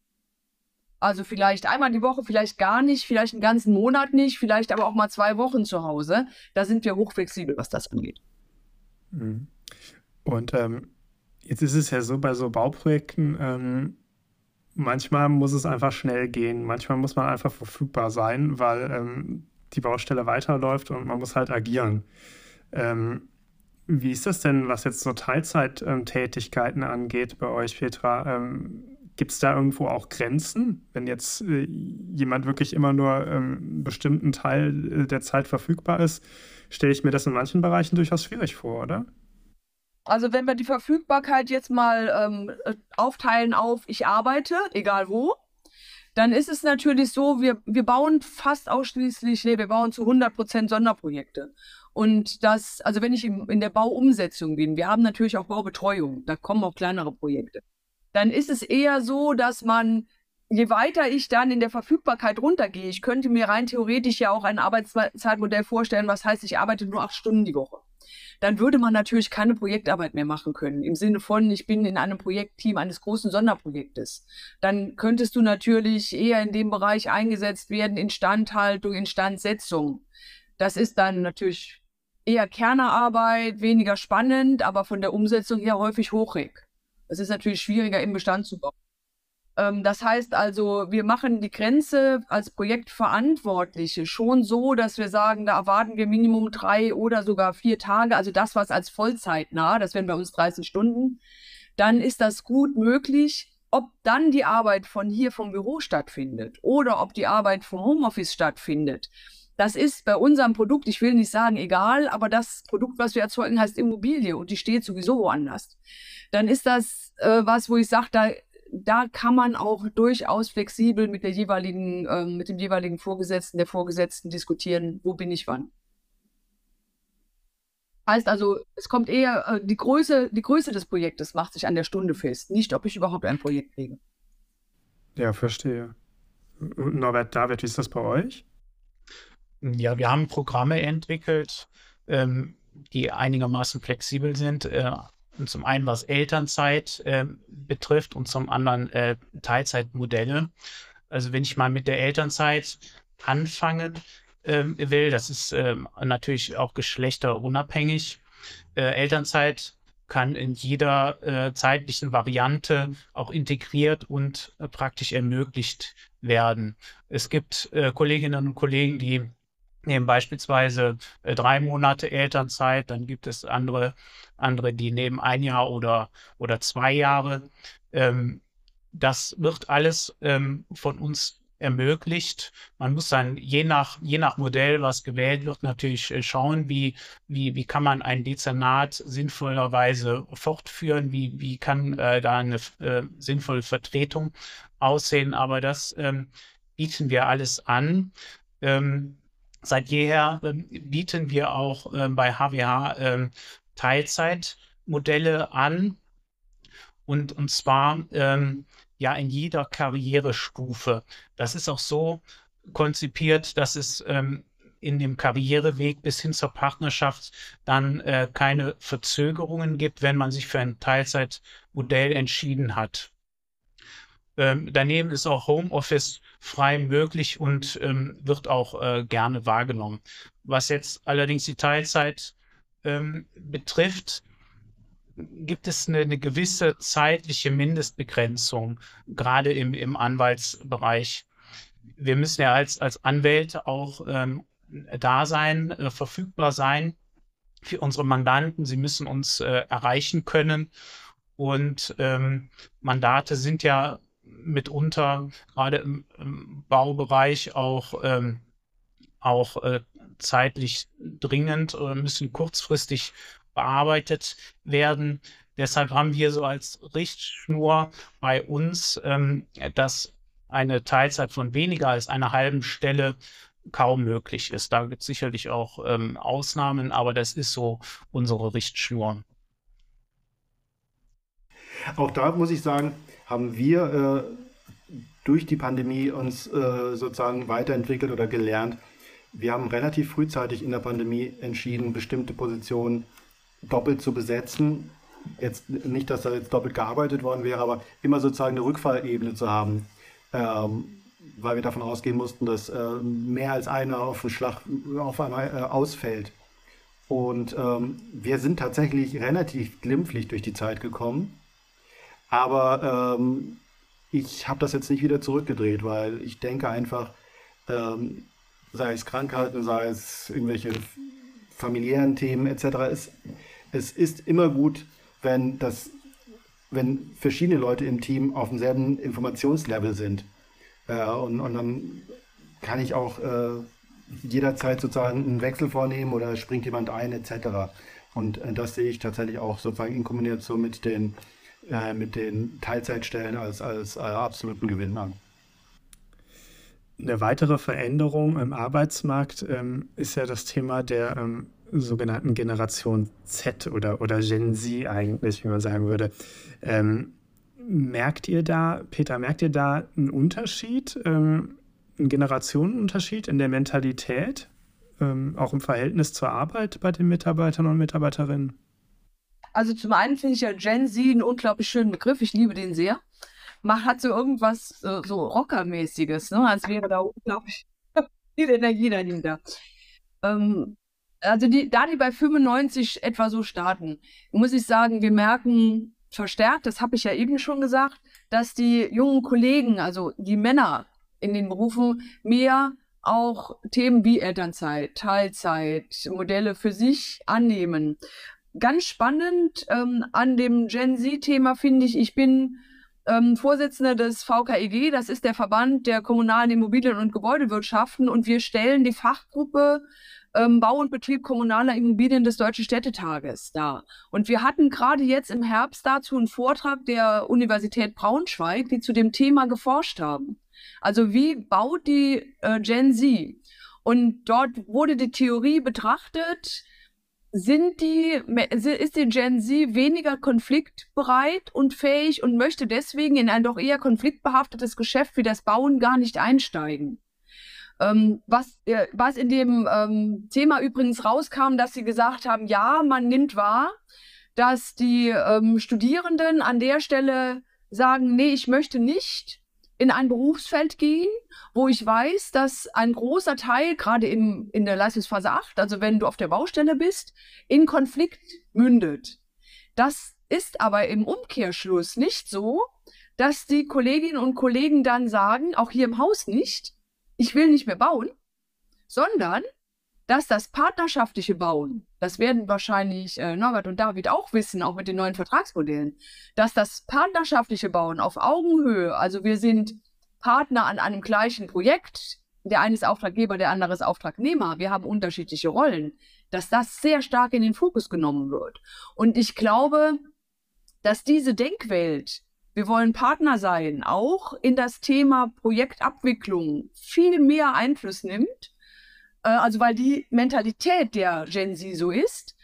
Also vielleicht einmal die Woche, vielleicht gar nicht, vielleicht einen ganzen Monat nicht, vielleicht aber auch mal zwei Wochen zu Hause. Da sind wir hochflexibel, was das angeht. Mhm. Und ähm, jetzt ist es ja so bei so Bauprojekten, ähm, manchmal muss es einfach schnell gehen, manchmal muss man einfach verfügbar sein, weil ähm, die Baustelle weiterläuft und man muss halt agieren. Ähm, wie ist das denn, was jetzt so Teilzeittätigkeiten angeht bei euch, Petra? Ähm, Gibt es da irgendwo auch Grenzen, wenn jetzt äh, jemand wirklich immer nur ähm, einen bestimmten Teil äh, der Zeit verfügbar ist? Stelle ich mir das in manchen Bereichen durchaus schwierig vor, oder? Also wenn wir die Verfügbarkeit jetzt mal ähm, äh, aufteilen auf ich arbeite, egal wo, dann ist es natürlich so, wir, wir bauen fast ausschließlich, nee, wir bauen zu 100% Sonderprojekte. Und das, also wenn ich in, in der Bauumsetzung bin, wir haben natürlich auch Baubetreuung, da kommen auch kleinere Projekte, dann ist es eher so, dass man, je weiter ich dann in der Verfügbarkeit runtergehe, ich könnte mir rein theoretisch ja auch ein Arbeitszeitmodell vorstellen, was heißt, ich arbeite nur acht Stunden die Woche dann würde man natürlich keine Projektarbeit mehr machen können. Im Sinne von, ich bin in einem Projektteam eines großen Sonderprojektes. Dann könntest du natürlich eher in dem Bereich eingesetzt werden, Instandhaltung, Instandsetzung. Das ist dann natürlich eher Kernerarbeit, weniger spannend, aber von der Umsetzung her häufig hochrig. Es ist natürlich schwieriger im Bestand zu bauen. Ähm, das heißt also, wir machen die Grenze als Projektverantwortliche schon so, dass wir sagen, da erwarten wir Minimum drei oder sogar vier Tage, also das, was als Vollzeit nah, das wären bei uns 30 Stunden, dann ist das gut möglich. Ob dann die Arbeit von hier vom Büro stattfindet oder ob die Arbeit vom Homeoffice stattfindet, das ist bei unserem Produkt, ich will nicht sagen egal, aber das Produkt, was wir erzeugen, heißt Immobilie und die steht sowieso woanders. Dann ist das äh, was, wo ich sage, da da kann man auch durchaus flexibel mit der jeweiligen, äh, mit dem jeweiligen Vorgesetzten, der Vorgesetzten diskutieren, wo bin ich wann. Heißt also, es kommt eher, äh, die, Größe, die Größe des Projektes macht sich an der Stunde fest, nicht ob ich überhaupt ein Projekt kriege. Ja, verstehe. Norbert, David, wie ist das bei euch? Ja, wir haben Programme entwickelt, ähm, die einigermaßen flexibel sind. Äh, zum einen was Elternzeit äh, betrifft und zum anderen äh, Teilzeitmodelle. Also wenn ich mal mit der Elternzeit anfangen äh, will, das ist ähm, natürlich auch geschlechterunabhängig. Äh, Elternzeit kann in jeder äh, zeitlichen Variante auch integriert und äh, praktisch ermöglicht werden. Es gibt Kolleginnen und Kollegen, die nehmen beispielsweise äh, drei Monate Elternzeit, dann gibt es andere, andere, die nehmen ein Jahr oder, oder zwei Jahre. Ähm, das wird alles ähm, von uns ermöglicht. Man muss dann je nach, je nach Modell, was gewählt wird, natürlich äh, schauen, wie, wie, wie kann man ein Dezernat sinnvollerweise fortführen, wie, wie kann äh, da eine äh, sinnvolle Vertretung aussehen. Aber das ähm, bieten wir alles an. Ähm, Seit jeher ähm, bieten wir auch ähm, bei HWH ähm, Teilzeitmodelle an und, und zwar ja in jeder Karrierestufe. Das ist auch so konzipiert, dass es in dem Karriereweg bis hin zur Partnerschaft dann äh, keine Verzögerungen gibt, wenn man sich für ein Teilzeitmodell entschieden hat. Ähm, daneben ist auch Homeoffice frei möglich und ähm, wird auch äh, gerne wahrgenommen. Was jetzt allerdings die Teilzeit ähm, betrifft, gibt es eine, eine, gewisse zeitliche Mindestbegrenzung, gerade im, im Anwaltsbereich. Wir müssen ja als, als Anwälte auch ähm, da sein, äh, verfügbar sein für unsere Mandanten. Sie müssen uns äh, erreichen können. Und ähm, Mandate sind ja mitunter gerade im, im Baubereich auch, ähm, auch äh, zeitlich dringend oder müssen kurzfristig bearbeitet werden. Deshalb haben wir so als Richtschnur bei uns, ähm, dass eine Teilzeit von weniger als einer halben Stelle kaum möglich ist. Da gibt es sicherlich auch ähm, Ausnahmen, aber das ist so unsere Richtschnur. Auch da muss ich sagen, haben wir äh, durch die Pandemie uns äh, sozusagen weiterentwickelt oder gelernt. Wir haben relativ frühzeitig in der Pandemie entschieden, bestimmte Positionen doppelt zu besetzen. Jetzt nicht, dass da jetzt doppelt gearbeitet worden wäre, aber immer sozusagen eine Rückfallebene zu haben, ähm, weil wir davon ausgehen mussten, dass äh, mehr als einer auf den Schlag auf einmal äh, ausfällt. Und ähm, wir sind tatsächlich relativ glimpflich durch die Zeit gekommen aber ähm, ich habe das jetzt nicht wieder zurückgedreht, weil ich denke einfach, ähm, sei es Krankheiten, sei es irgendwelche familiären Themen etc., es, es ist immer gut, wenn, das, wenn verschiedene Leute im Team auf demselben Informationslevel sind. Äh, und, und dann kann ich auch äh, jederzeit sozusagen einen Wechsel vornehmen oder springt jemand ein etc. Und äh, das sehe ich tatsächlich auch sozusagen in Kombination mit den äh, mit den Teilzeitstellen als, als äh, absoluten Gewinn an. Eine weitere Veränderung im Arbeitsmarkt ähm, ist ja das Thema der ähm, sogenannten Generation Z oder, oder Gen Z eigentlich, wie man sagen würde. Ähm, merkt ihr da, Peter, merkt ihr da einen Unterschied, ähm, einen Generationenunterschied in der Mentalität, ähm, auch im Verhältnis zur Arbeit bei den Mitarbeitern und Mitarbeiterinnen? Also zum einen finde ich ja Gen Z einen unglaublich schönen Begriff. Ich liebe den sehr. Macht hat so irgendwas so, so Rockermäßiges, ne? als wäre da unglaublich viel Energie dahinter. Ähm, also die, da die bei 95 etwa so starten, muss ich sagen, wir merken verstärkt, das habe ich ja eben schon gesagt, dass die jungen Kollegen, also die Männer in den Berufen, mehr auch Themen wie Elternzeit, Teilzeit, Modelle für sich annehmen. Ganz spannend ähm, an dem Gen Z-Thema finde ich, ich bin ähm, Vorsitzende des VKEG, das ist der Verband der kommunalen Immobilien- und Gebäudewirtschaften und wir stellen die Fachgruppe ähm, Bau und Betrieb kommunaler Immobilien des Deutschen Städtetages dar. Und wir hatten gerade jetzt im Herbst dazu einen Vortrag der Universität Braunschweig, die zu dem Thema geforscht haben. Also wie baut die äh, Gen Z? Und dort wurde die Theorie betrachtet, sind die, ist die Gen Z weniger konfliktbereit und fähig und möchte deswegen in ein doch eher konfliktbehaftetes Geschäft wie das Bauen gar nicht einsteigen. Ähm, was, äh, was in dem ähm, Thema übrigens rauskam, dass sie gesagt haben, ja, man nimmt wahr, dass die ähm, Studierenden an der Stelle sagen, nee, ich möchte nicht in ein Berufsfeld gehen, wo ich weiß, dass ein großer Teil, gerade in, in der Leistungsphase 8, also wenn du auf der Baustelle bist, in Konflikt mündet. Das ist aber im Umkehrschluss nicht so, dass die Kolleginnen und Kollegen dann sagen, auch hier im Haus nicht, ich will nicht mehr bauen, sondern dass das partnerschaftliche Bauen, das werden wahrscheinlich äh, Norbert und David auch wissen, auch mit den neuen Vertragsmodellen, dass das partnerschaftliche Bauen auf Augenhöhe, also wir sind Partner an einem gleichen Projekt, der eine ist Auftraggeber, der andere ist Auftragnehmer, wir haben unterschiedliche Rollen, dass das sehr stark in den Fokus genommen wird. Und ich glaube, dass diese Denkwelt wir wollen Partner sein, auch in das Thema Projektabwicklung viel mehr Einfluss nimmt, also weil die Mentalität der Gen Z so ist,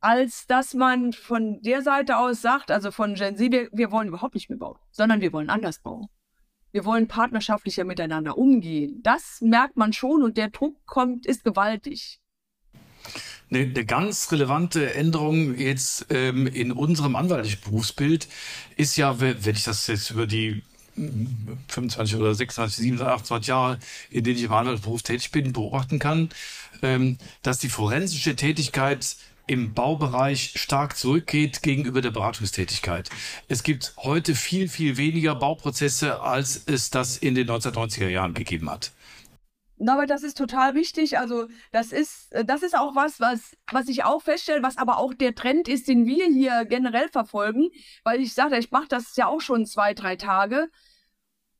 als dass man von der Seite aus sagt, also von Gen Z, wir, wir wollen überhaupt nicht mehr bauen, sondern wir wollen anders bauen. Wir wollen partnerschaftlicher miteinander umgehen. Das merkt man schon und der Druck kommt, ist gewaltig. Eine, eine ganz relevante Änderung jetzt ähm, in unserem anwaltlichen Berufsbild ist ja, wenn ich das jetzt über die 25 oder 26, 27, 28 Jahre, in denen ich im Anwaltsberuf tätig bin, beobachten kann, ähm, dass die forensische Tätigkeit im Baubereich stark zurückgeht gegenüber der Beratungstätigkeit. Es gibt heute viel, viel weniger Bauprozesse, als es das in den 1990er Jahren gegeben hat. Aber das ist total wichtig. Also das ist, äh, das ist auch was, was, was ich auch feststelle, was aber auch der Trend ist, den wir hier generell verfolgen. Weil ich sage, ich mache das ja auch schon zwei, drei Tage.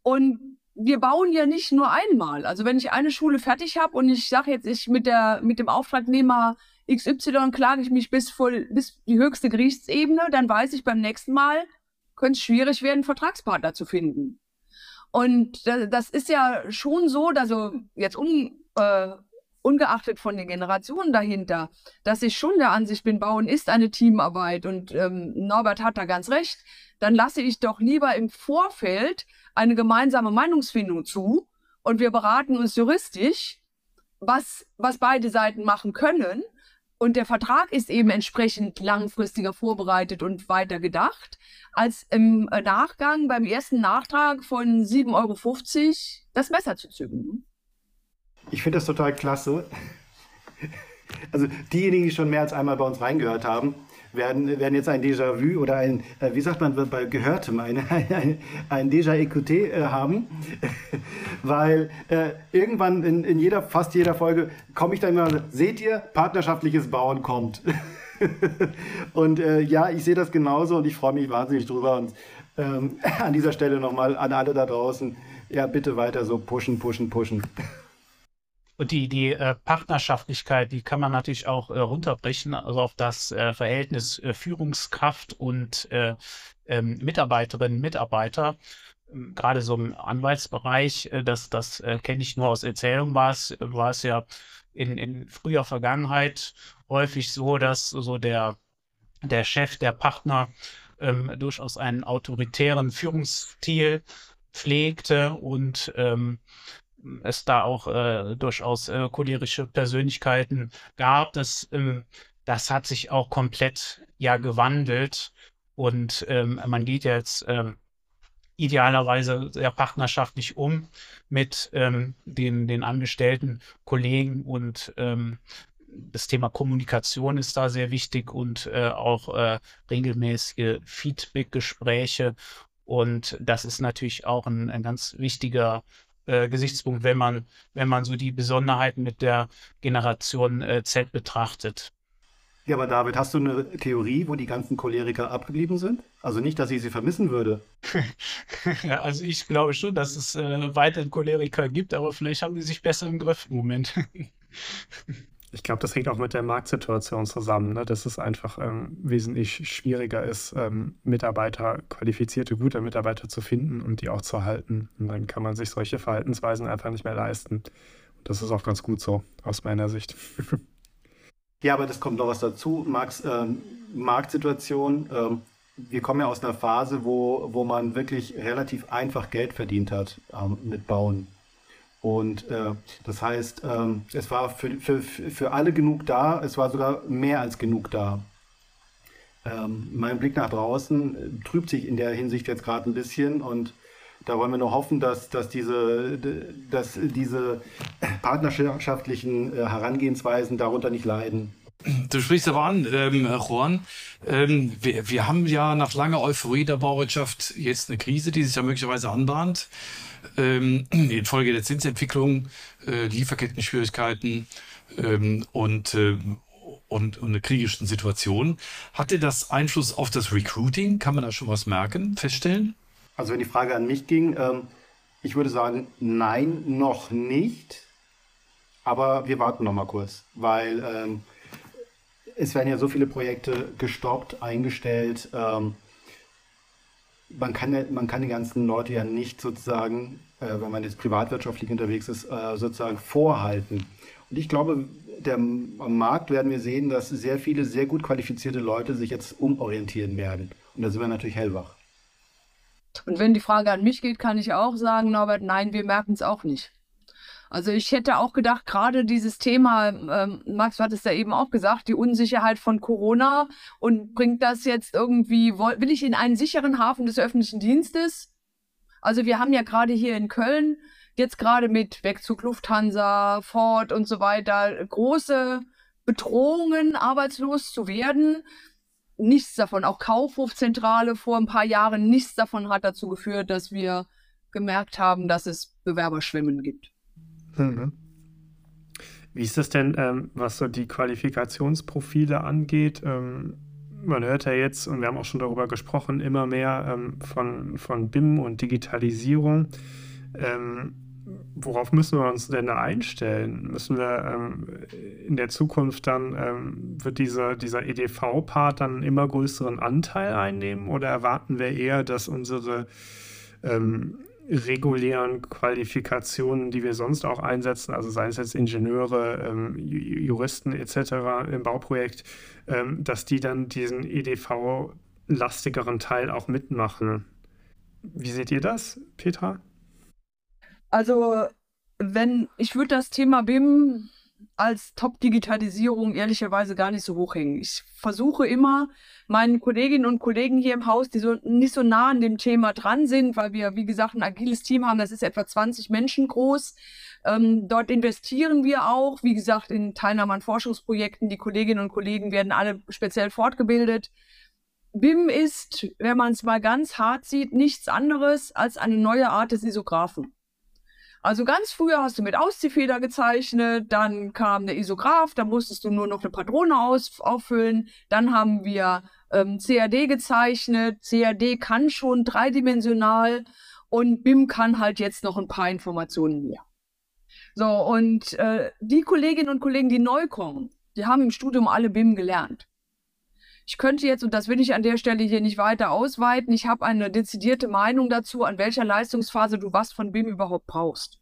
Und wir bauen ja nicht nur einmal. Also wenn ich eine Schule fertig habe und ich sage jetzt, ich mit, der, mit dem Auftragnehmer XY klage ich mich bis, vor, bis die höchste Gerichtsebene, dann weiß ich beim nächsten Mal, könnte es schwierig werden, Vertragspartner zu finden. Und das ist ja schon so, also jetzt un, äh, ungeachtet von den Generationen dahinter, dass ich schon der Ansicht bin, Bauen ist eine Teamarbeit und ähm, Norbert hat da ganz recht, dann lasse ich doch lieber im Vorfeld eine gemeinsame Meinungsfindung zu und wir beraten uns juristisch, was, was beide Seiten machen können. Und der Vertrag ist eben entsprechend langfristiger vorbereitet und weiter gedacht als im äh, Nachgang beim ersten Nachtrag von 7,50 Euro das Messer zu zücken. Ich finde das total klasse. Also diejenigen, die schon mehr als einmal bei uns reingehört haben, werden, werden jetzt ein Déjà-vu oder ein, äh, wie sagt man bei Gehörtem, ein, ein, ein Déjà-Écouté äh, haben. Weil äh, irgendwann in, in jeder, fast jeder Folge komme ich dann immer, seht ihr, partnerschaftliches Bauen kommt. und äh, ja, ich sehe das genauso und ich freue mich wahnsinnig drüber. Und ähm, an dieser Stelle nochmal an alle da draußen, ja, bitte weiter so pushen, pushen, pushen. Und die, die äh, Partnerschaftlichkeit, die kann man natürlich auch äh, runterbrechen, also auf das äh, Verhältnis äh, Führungskraft und äh, ähm, Mitarbeiterinnen, Mitarbeiter. Ähm, gerade so im Anwaltsbereich, äh, das, das kenne ich nur aus Erzählung, war es, war es ja in, in früher Vergangenheit häufig so, dass so der, der Chef, der Partner ähm, durchaus einen autoritären Führungsstil pflegte und ähm, es da auch äh, durchaus äh, cholerische Persönlichkeiten gab. Das, ähm, das hat sich auch komplett ja gewandelt und ähm, man geht jetzt ähm, idealerweise sehr partnerschaftlich um mit ähm, den, den angestellten Kollegen und ähm, das Thema Kommunikation ist da sehr wichtig und äh, auch äh, regelmäßige Feedback-Gespräche. Und das ist natürlich auch ein, ein ganz wichtiger äh, Gesichtspunkt, wenn man, wenn man so die Besonderheiten mit der Generation äh, Z betrachtet. Ja, aber David, hast du eine Theorie, wo die ganzen Choleriker abgeblieben sind? Also nicht, dass ich sie vermissen würde. also ich glaube schon, dass es äh, weiterhin Choleriker gibt, aber vielleicht haben die sich besser im Griff im Moment. ich glaube, das hängt auch mit der Marktsituation zusammen, ne? dass es einfach ähm, wesentlich schwieriger ist, ähm, Mitarbeiter, qualifizierte, gute Mitarbeiter zu finden und die auch zu halten. Und dann kann man sich solche Verhaltensweisen einfach nicht mehr leisten. Und das ist auch ganz gut so, aus meiner Sicht. Ja, aber das kommt noch was dazu. Max, ähm, Marktsituation. Ähm, wir kommen ja aus einer Phase, wo, wo man wirklich relativ einfach Geld verdient hat ähm, mit Bauen. Und äh, das heißt, ähm, es war für, für, für alle genug da, es war sogar mehr als genug da. Ähm, mein Blick nach draußen äh, trübt sich in der Hinsicht jetzt gerade ein bisschen und da wollen wir nur hoffen, dass, dass, diese, dass diese partnerschaftlichen äh, Herangehensweisen darunter nicht leiden. Du sprichst aber an, ähm, Juan. Ähm, wir, wir haben ja nach langer Euphorie der Bauwirtschaft jetzt eine Krise, die sich ja möglicherweise anbahnt. Ähm, infolge der Zinsentwicklung, äh, Lieferketten-Schwierigkeiten ähm, und, äh, und, und eine kriegischen Situation. Hatte das Einfluss auf das Recruiting? Kann man da schon was merken, feststellen? Also wenn die Frage an mich ging, ähm, ich würde sagen, nein, noch nicht. Aber wir warten noch mal kurz, weil ähm, es werden ja so viele Projekte gestoppt, eingestellt. Ähm, man, kann, man kann die ganzen Leute ja nicht sozusagen, äh, wenn man jetzt privatwirtschaftlich unterwegs ist, äh, sozusagen vorhalten. Und ich glaube, der, am Markt werden wir sehen, dass sehr viele sehr gut qualifizierte Leute sich jetzt umorientieren werden. Und da sind wir natürlich hellwach. Und wenn die Frage an mich geht, kann ich auch sagen, Norbert, nein, wir merken es auch nicht. Also ich hätte auch gedacht, gerade dieses Thema, ähm, Max hat es ja eben auch gesagt, die Unsicherheit von Corona und bringt das jetzt irgendwie, will ich in einen sicheren Hafen des öffentlichen Dienstes? Also wir haben ja gerade hier in Köln jetzt gerade mit Wegzug Lufthansa, Ford und so weiter große Bedrohungen, arbeitslos zu werden nichts davon, auch Kaufhofzentrale vor ein paar Jahren, nichts davon hat dazu geführt, dass wir gemerkt haben, dass es Bewerberschwimmen gibt. Mhm. Wie ist das denn, ähm, was so die Qualifikationsprofile angeht? Ähm, man hört ja jetzt, und wir haben auch schon darüber gesprochen, immer mehr ähm, von, von BIM und Digitalisierung. Ähm, worauf müssen wir uns denn da einstellen? Müssen wir ähm, in der Zukunft dann, ähm, wird dieser, dieser EDV-Part dann einen immer größeren Anteil einnehmen oder erwarten wir eher, dass unsere regulären Qualifikationen, die wir sonst auch einsetzen, also seien es jetzt Ingenieure, ähm, Juristen etc. im Bauprojekt, ähm, dass die dann diesen EDV-lastigeren Teil auch mitmachen? Wie seht ihr das, Petra? Also, wenn, ich würde das Thema BIM als Top-Digitalisierung ehrlicherweise gar nicht so hochhängen. Ich versuche immer, meinen Kolleginnen und Kollegen hier im Haus, die so nicht so nah an dem Thema dran sind, weil wir, wie gesagt, ein agiles Team haben, das ist etwa 20 Menschen groß. Ähm, dort investieren wir auch, wie gesagt, in Teilnahme an Forschungsprojekten. Die Kolleginnen und Kollegen werden alle speziell fortgebildet. BIM ist, wenn man es mal ganz hart sieht, nichts anderes als eine neue Art des Isographen. Also ganz früher hast du mit Ausziehfeder gezeichnet, dann kam der Isograph, da musstest du nur noch eine Patrone aus, auffüllen. Dann haben wir ähm, CAD gezeichnet. CAD kann schon dreidimensional und BIM kann halt jetzt noch ein paar Informationen mehr. So, und äh, die Kolleginnen und Kollegen, die neu kommen, die haben im Studium alle BIM gelernt. Ich könnte jetzt, und das will ich an der Stelle hier nicht weiter ausweiten, ich habe eine dezidierte Meinung dazu, an welcher Leistungsphase du was von BIM überhaupt brauchst.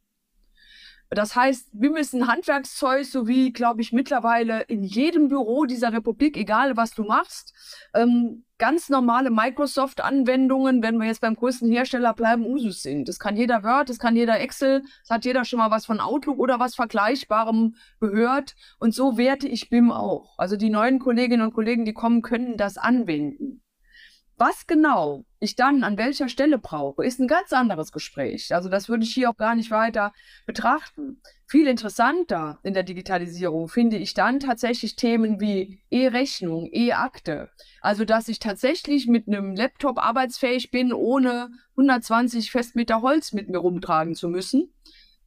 Das heißt, wir müssen Handwerkszeug, so wie, glaube ich, mittlerweile in jedem Büro dieser Republik, egal was du machst, ähm, ganz normale Microsoft-Anwendungen, wenn wir jetzt beim größten Hersteller bleiben, Usus sind. Das kann jeder Word, das kann jeder Excel, das hat jeder schon mal was von Outlook oder was Vergleichbarem gehört. Und so werte ich BIM auch. Also die neuen Kolleginnen und Kollegen, die kommen, können das anwenden. Was genau ich dann an welcher Stelle brauche, ist ein ganz anderes Gespräch. Also das würde ich hier auch gar nicht weiter betrachten. Viel interessanter in der Digitalisierung finde ich dann tatsächlich Themen wie E-Rechnung, E-Akte. Also dass ich tatsächlich mit einem Laptop arbeitsfähig bin, ohne 120 Festmeter Holz mit mir rumtragen zu müssen,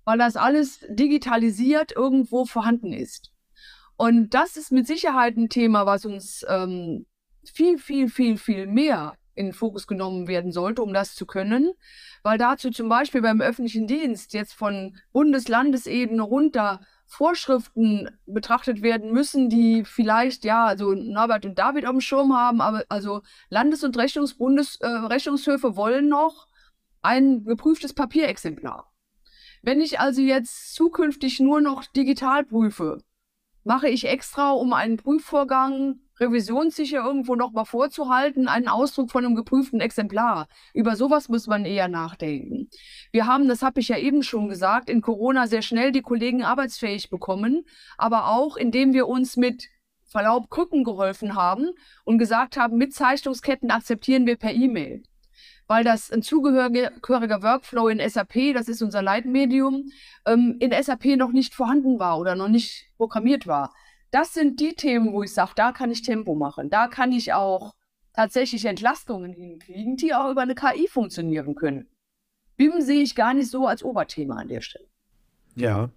weil das alles digitalisiert irgendwo vorhanden ist. Und das ist mit Sicherheit ein Thema, was uns ähm, viel, viel, viel, viel mehr in den Fokus genommen werden sollte, um das zu können, weil dazu zum Beispiel beim öffentlichen Dienst jetzt von Bundeslandesebene runter Vorschriften betrachtet werden müssen, die vielleicht, ja, also Norbert und David auf dem Schirm haben, aber also Landes- und Rechnungsbundes, äh, Rechnungshöfe wollen noch ein geprüftes Papierexemplar. Wenn ich also jetzt zukünftig nur noch digital prüfe, mache ich extra, um einen Prüfvorgang revisionssicher irgendwo noch mal vorzuhalten, einen Ausdruck von einem geprüften Exemplar. Über sowas muss man eher nachdenken. Wir haben, das habe ich ja eben schon gesagt, in Corona sehr schnell die Kollegen arbeitsfähig bekommen, aber auch indem wir uns mit Verlaub Krücken geholfen haben und gesagt haben, mit Zeichnungsketten akzeptieren wir per E-Mail. Weil das ein zugehöriger Workflow in SAP, das ist unser Leitmedium, ähm, in SAP noch nicht vorhanden war oder noch nicht programmiert war das sind die Themen, wo ich sage, da kann ich Tempo machen. Da kann ich auch tatsächlich Entlastungen hinkriegen, die auch über eine KI funktionieren können. BIM sehe ich gar nicht so als Oberthema an der Stelle. Ja.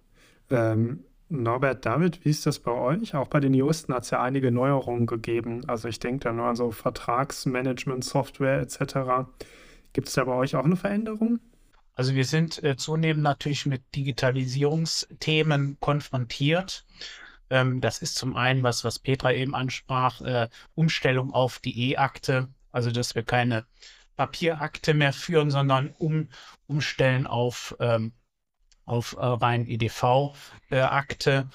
Ähm, Norbert, David, wie ist das bei euch? Auch bei den Justen hat es ja einige Neuerungen gegeben. Also ich denke da nur an so Vertragsmanagement-Software etc. Gibt es da bei euch auch eine Veränderung? Also wir sind äh, zunehmend natürlich mit Digitalisierungsthemen konfrontiert. Ähm, das ist zum einen was, was Petra eben ansprach, äh, Umstellung auf die E-Akte, also dass wir keine Papierakte mehr führen, sondern um, umstellen auf, ähm, auf äh, rein EDV-Akte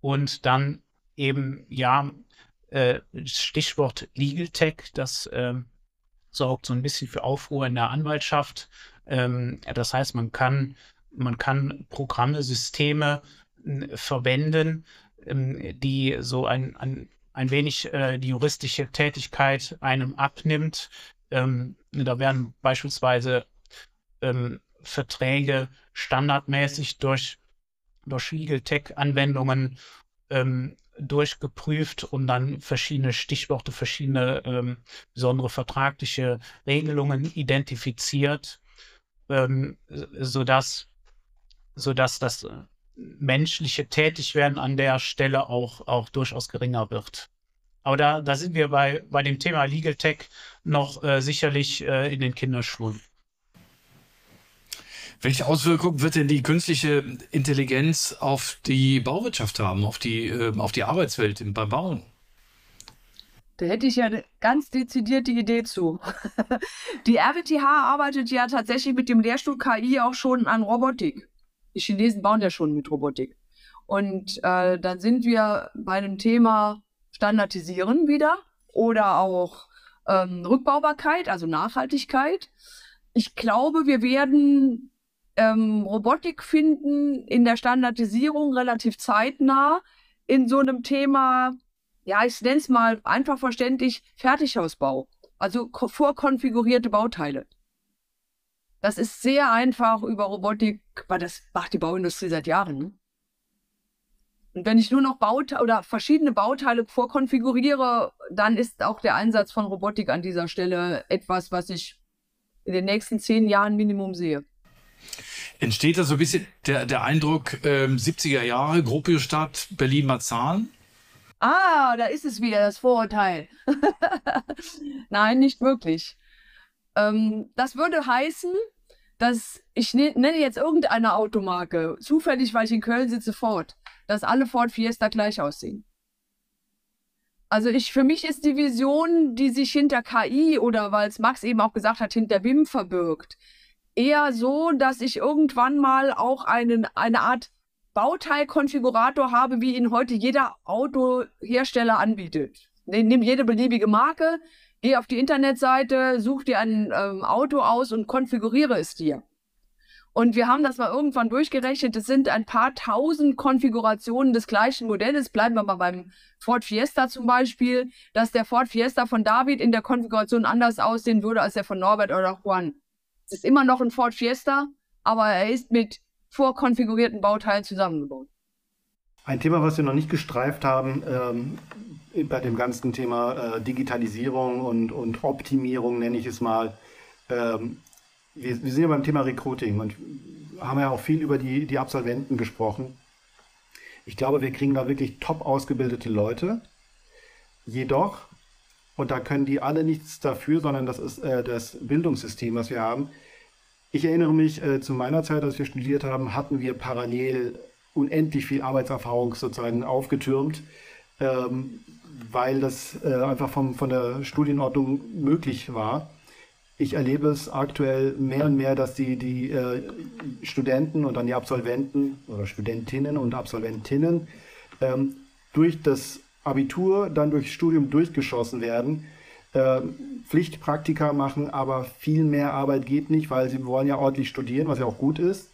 und dann eben, ja, äh, Stichwort Legal Tech, das ähm, sorgt so ein bisschen für Aufruhr in der Anwaltschaft. Ähm, das heißt, man kann, man kann Programme, Systeme verwenden, ähm, die so ein, ein, ein wenig äh, die juristische Tätigkeit einem abnimmt. Ähm, da werden beispielsweise ähm, Verträge standardmäßig durch, durch Legal Tech-Anwendungen ähm, durchgeprüft und dann verschiedene Stichworte, verschiedene ähm, besondere vertragliche Regelungen identifiziert, ähm, sodass, sodass das menschliche Tätigwerden an der Stelle auch, auch durchaus geringer wird. Aber da, da sind wir bei, bei dem Thema Legal Tech noch äh, sicherlich äh, in den Kinderschuhen. Welche Auswirkungen wird denn die künstliche Intelligenz auf die Bauwirtschaft haben, auf die, äh, auf die Arbeitswelt beim Bauen? Da hätte ich ja eine ganz dezidierte Idee zu. die RWTH arbeitet ja tatsächlich mit dem Lehrstuhl KI auch schon an Robotik. Die Chinesen bauen ja schon mit Robotik. Und äh, dann sind wir bei dem Thema Standardisieren wieder oder auch ähm, Rückbaubarkeit, also Nachhaltigkeit. Ich glaube, wir werden ähm, Robotik finden in der Standardisierung relativ zeitnah in so einem Thema, ja, ich nenne es mal einfach verständlich, Fertighausbau. Also vorkonfigurierte Bauteile. Das ist sehr einfach über Robotik, weil das macht die Bauindustrie seit Jahren. Ne? Und wenn ich nur noch Baute oder verschiedene Bauteile vorkonfiguriere, dann ist auch der Einsatz von Robotik an dieser Stelle etwas, was ich in den nächsten zehn Jahren Minimum sehe. Entsteht da so ein bisschen der, der Eindruck äh, 70er Jahre, Gruppiostadt, Berlin-Marzahn? Ah, da ist es wieder, das Vorurteil. Nein, nicht wirklich. Ähm, das würde heißen, dass ich ne, nenne jetzt irgendeine Automarke, zufällig, weil ich in Köln sitze, Ford, dass alle Ford Fiesta gleich aussehen. Also ich, für mich ist die Vision, die sich hinter KI oder weil es Max eben auch gesagt hat, hinter BIM verbirgt, eher so, dass ich irgendwann mal auch einen, eine Art Bauteilkonfigurator habe, wie ihn heute jeder Autohersteller anbietet. Nimm jede beliebige Marke, geh auf die Internetseite, such dir ein ähm, Auto aus und konfiguriere es dir. Und wir haben das mal irgendwann durchgerechnet. Es sind ein paar tausend Konfigurationen des gleichen Modells. Bleiben wir mal beim Ford Fiesta zum Beispiel, dass der Ford Fiesta von David in der Konfiguration anders aussehen würde als der von Norbert oder Juan. Es ist immer noch ein Ford Fiesta, aber er ist mit vorkonfigurierten Bauteilen zusammengebaut. Ein Thema, was wir noch nicht gestreift haben, ähm, bei dem ganzen Thema äh, Digitalisierung und, und Optimierung, nenne ich es mal, ähm, wir, wir sind ja beim Thema Recruiting und haben ja auch viel über die, die Absolventen gesprochen. Ich glaube, wir kriegen da wirklich top ausgebildete Leute. Jedoch, und da können die alle nichts dafür, sondern das ist äh, das Bildungssystem, was wir haben. Ich erinnere mich, äh, zu meiner Zeit, als wir studiert haben, hatten wir parallel unendlich viel Arbeitserfahrung sozusagen aufgetürmt, ähm, weil das äh, einfach vom, von der Studienordnung möglich war ich erlebe es aktuell mehr und mehr, dass die, die äh, Studenten und dann die Absolventen oder Studentinnen und Absolventinnen ähm, durch das Abitur, dann durchs Studium durchgeschossen werden, äh, Pflichtpraktika machen, aber viel mehr Arbeit geht nicht, weil sie wollen ja ordentlich studieren, was ja auch gut ist.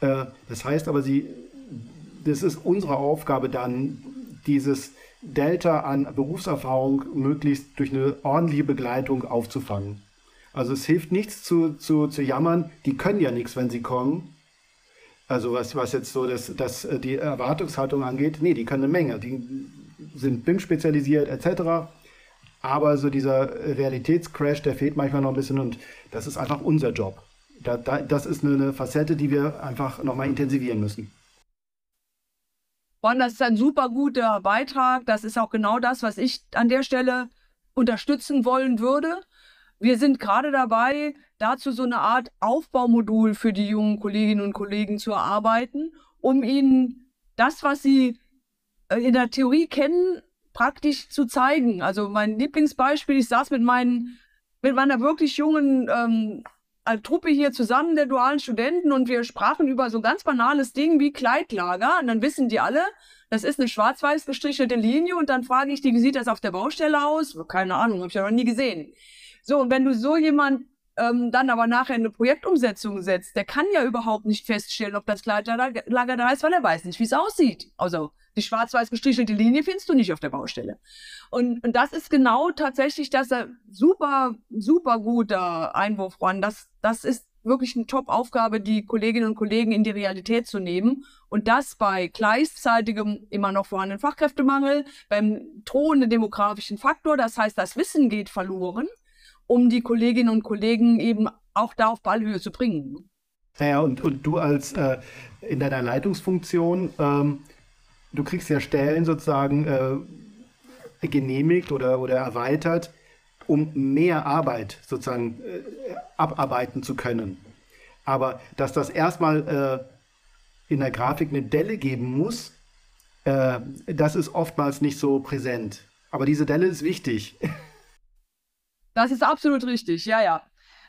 Äh, das heißt aber, sie, das ist unsere Aufgabe dann, dieses Delta an Berufserfahrung möglichst durch eine ordentliche Begleitung aufzufangen. Also es hilft nichts zu, zu, zu jammern, die können ja nichts, wenn sie kommen. Also was, was jetzt so das, das, äh, die Erwartungshaltung angeht, nee, die können eine Menge. Die sind BIM spezialisiert etc. Aber so dieser Realitätscrash, der fehlt manchmal noch ein bisschen und das ist einfach unser Job. Da, da, das ist eine, eine Facette, die wir einfach nochmal intensivieren müssen. Und das ist ein super guter Beitrag. Das ist auch genau das, was ich an der Stelle unterstützen wollen würde. Wir sind gerade dabei, dazu so eine Art Aufbaumodul für die jungen Kolleginnen und Kollegen zu erarbeiten, um ihnen das, was sie äh, in der Theorie kennen, praktisch zu zeigen. Also mein Lieblingsbeispiel, ich saß mit meinen, mit meiner wirklich jungen ähm, Truppe hier zusammen, der dualen Studenten, und wir sprachen über so ganz banales Ding wie Kleidlager. Und dann wissen die alle, das ist eine schwarz-weiß gestrichelte Linie. Und dann frage ich die, wie sieht das auf der Baustelle aus? Keine Ahnung, habe ich ja noch nie gesehen. So, und wenn du so jemand ähm, dann aber nachher eine Projektumsetzung setzt, der kann ja überhaupt nicht feststellen, ob das Lager da ist, weil er weiß nicht, wie es aussieht. Also die schwarz-weiß gestrichelte Linie findest du nicht auf der Baustelle. Und, und das ist genau tatsächlich das super, super guter Einwurf, Juan. Das, das ist wirklich eine Top-Aufgabe, die Kolleginnen und Kollegen in die Realität zu nehmen. Und das bei gleichzeitigem immer noch vorhandenen Fachkräftemangel, beim drohenden demografischen Faktor. Das heißt, das Wissen geht verloren um die Kolleginnen und Kollegen eben auch da auf Ballhöhe zu bringen. Naja, und, und du als äh, in deiner Leitungsfunktion, ähm, du kriegst ja Stellen sozusagen äh, genehmigt oder, oder erweitert, um mehr Arbeit sozusagen äh, abarbeiten zu können. Aber dass das erstmal äh, in der Grafik eine Delle geben muss, äh, das ist oftmals nicht so präsent. Aber diese Delle ist wichtig. Das ist absolut richtig, ja, ja.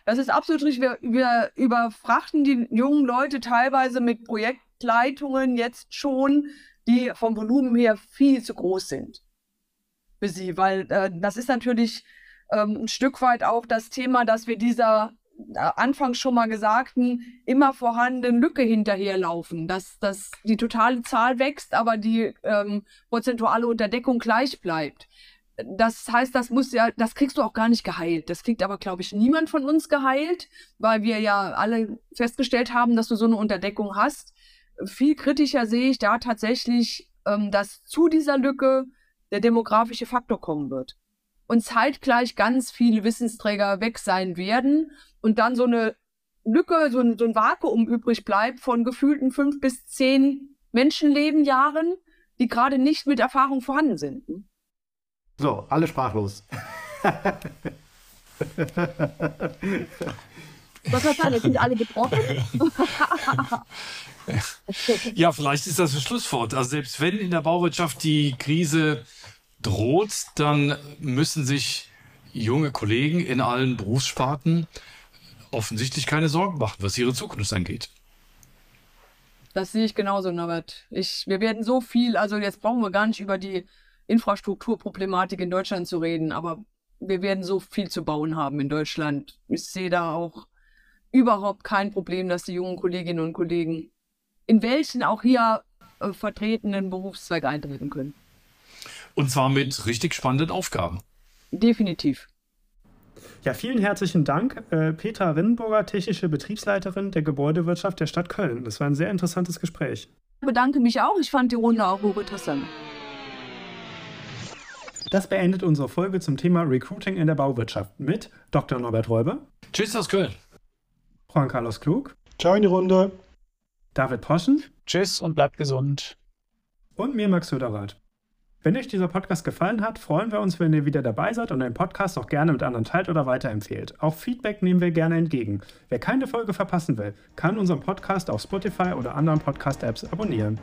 Das ist absolut richtig. Wir, wir überfrachten die jungen Leute teilweise mit Projektleitungen jetzt schon, die vom Volumen her viel zu groß sind für sie, weil äh, das ist natürlich ähm, ein Stück weit auch das Thema, dass wir dieser äh, anfangs schon mal gesagten, immer vorhandenen Lücke hinterherlaufen, dass, dass die totale Zahl wächst, aber die ähm, prozentuale Unterdeckung gleich bleibt das heißt, das muss ja, das kriegst du auch gar nicht geheilt. Das kriegt aber, glaube ich, niemand von uns geheilt, weil wir ja alle festgestellt haben, dass du so eine Unterdeckung hast. Viel kritischer sehe ich da tatsächlich, ähm, dass zu dieser Lücke der demografische Faktor kommen wird. Und zeitgleich ganz viele Wissensträger weg sein werden und dann so eine Lücke, so ein, so ein Vakuum übrig bleibt von gefühlten fünf bis zehn Menschenleben Jahren, die gerade nicht mit Erfahrung vorhanden sind. So, alle sprachlos. Was soll sagen, sind alle gebrochen? ja, vielleicht ist das ein Schlusswort. Also selbst wenn in der Bauwirtschaft die Krise droht, dann müssen sich junge Kollegen in allen Berufssparten offensichtlich keine Sorgen machen, was ihre Zukunft angeht. Das sehe ich genauso, Norbert. Ich, wir werden so viel, also jetzt brauchen wir gar nicht über die Infrastrukturproblematik in Deutschland zu reden, aber wir werden so viel zu bauen haben in Deutschland. Ich sehe da auch überhaupt kein Problem, dass die jungen Kolleginnen und Kollegen in welchen auch hier äh, vertretenen Berufszweig eintreten können. Und zwar mit richtig spannenden Aufgaben. Definitiv. Ja, vielen herzlichen Dank, äh, Petra Rinnenburger, technische Betriebsleiterin der Gebäudewirtschaft der Stadt Köln. Das war ein sehr interessantes Gespräch. Ich bedanke mich auch. Ich fand die Runde auch hochinteressant. Das beendet unsere Folge zum Thema Recruiting in der Bauwirtschaft mit Dr. Norbert Räuber. Tschüss aus Köln. Juan Carlos Klug. Ciao in die Runde. David Poschen. Tschüss und bleibt gesund. Und mir Max Söderrath. Wenn euch dieser Podcast gefallen hat, freuen wir uns, wenn ihr wieder dabei seid und den Podcast auch gerne mit anderen teilt oder weiterempfehlt. Auch Feedback nehmen wir gerne entgegen. Wer keine Folge verpassen will, kann unseren Podcast auf Spotify oder anderen Podcast-Apps abonnieren.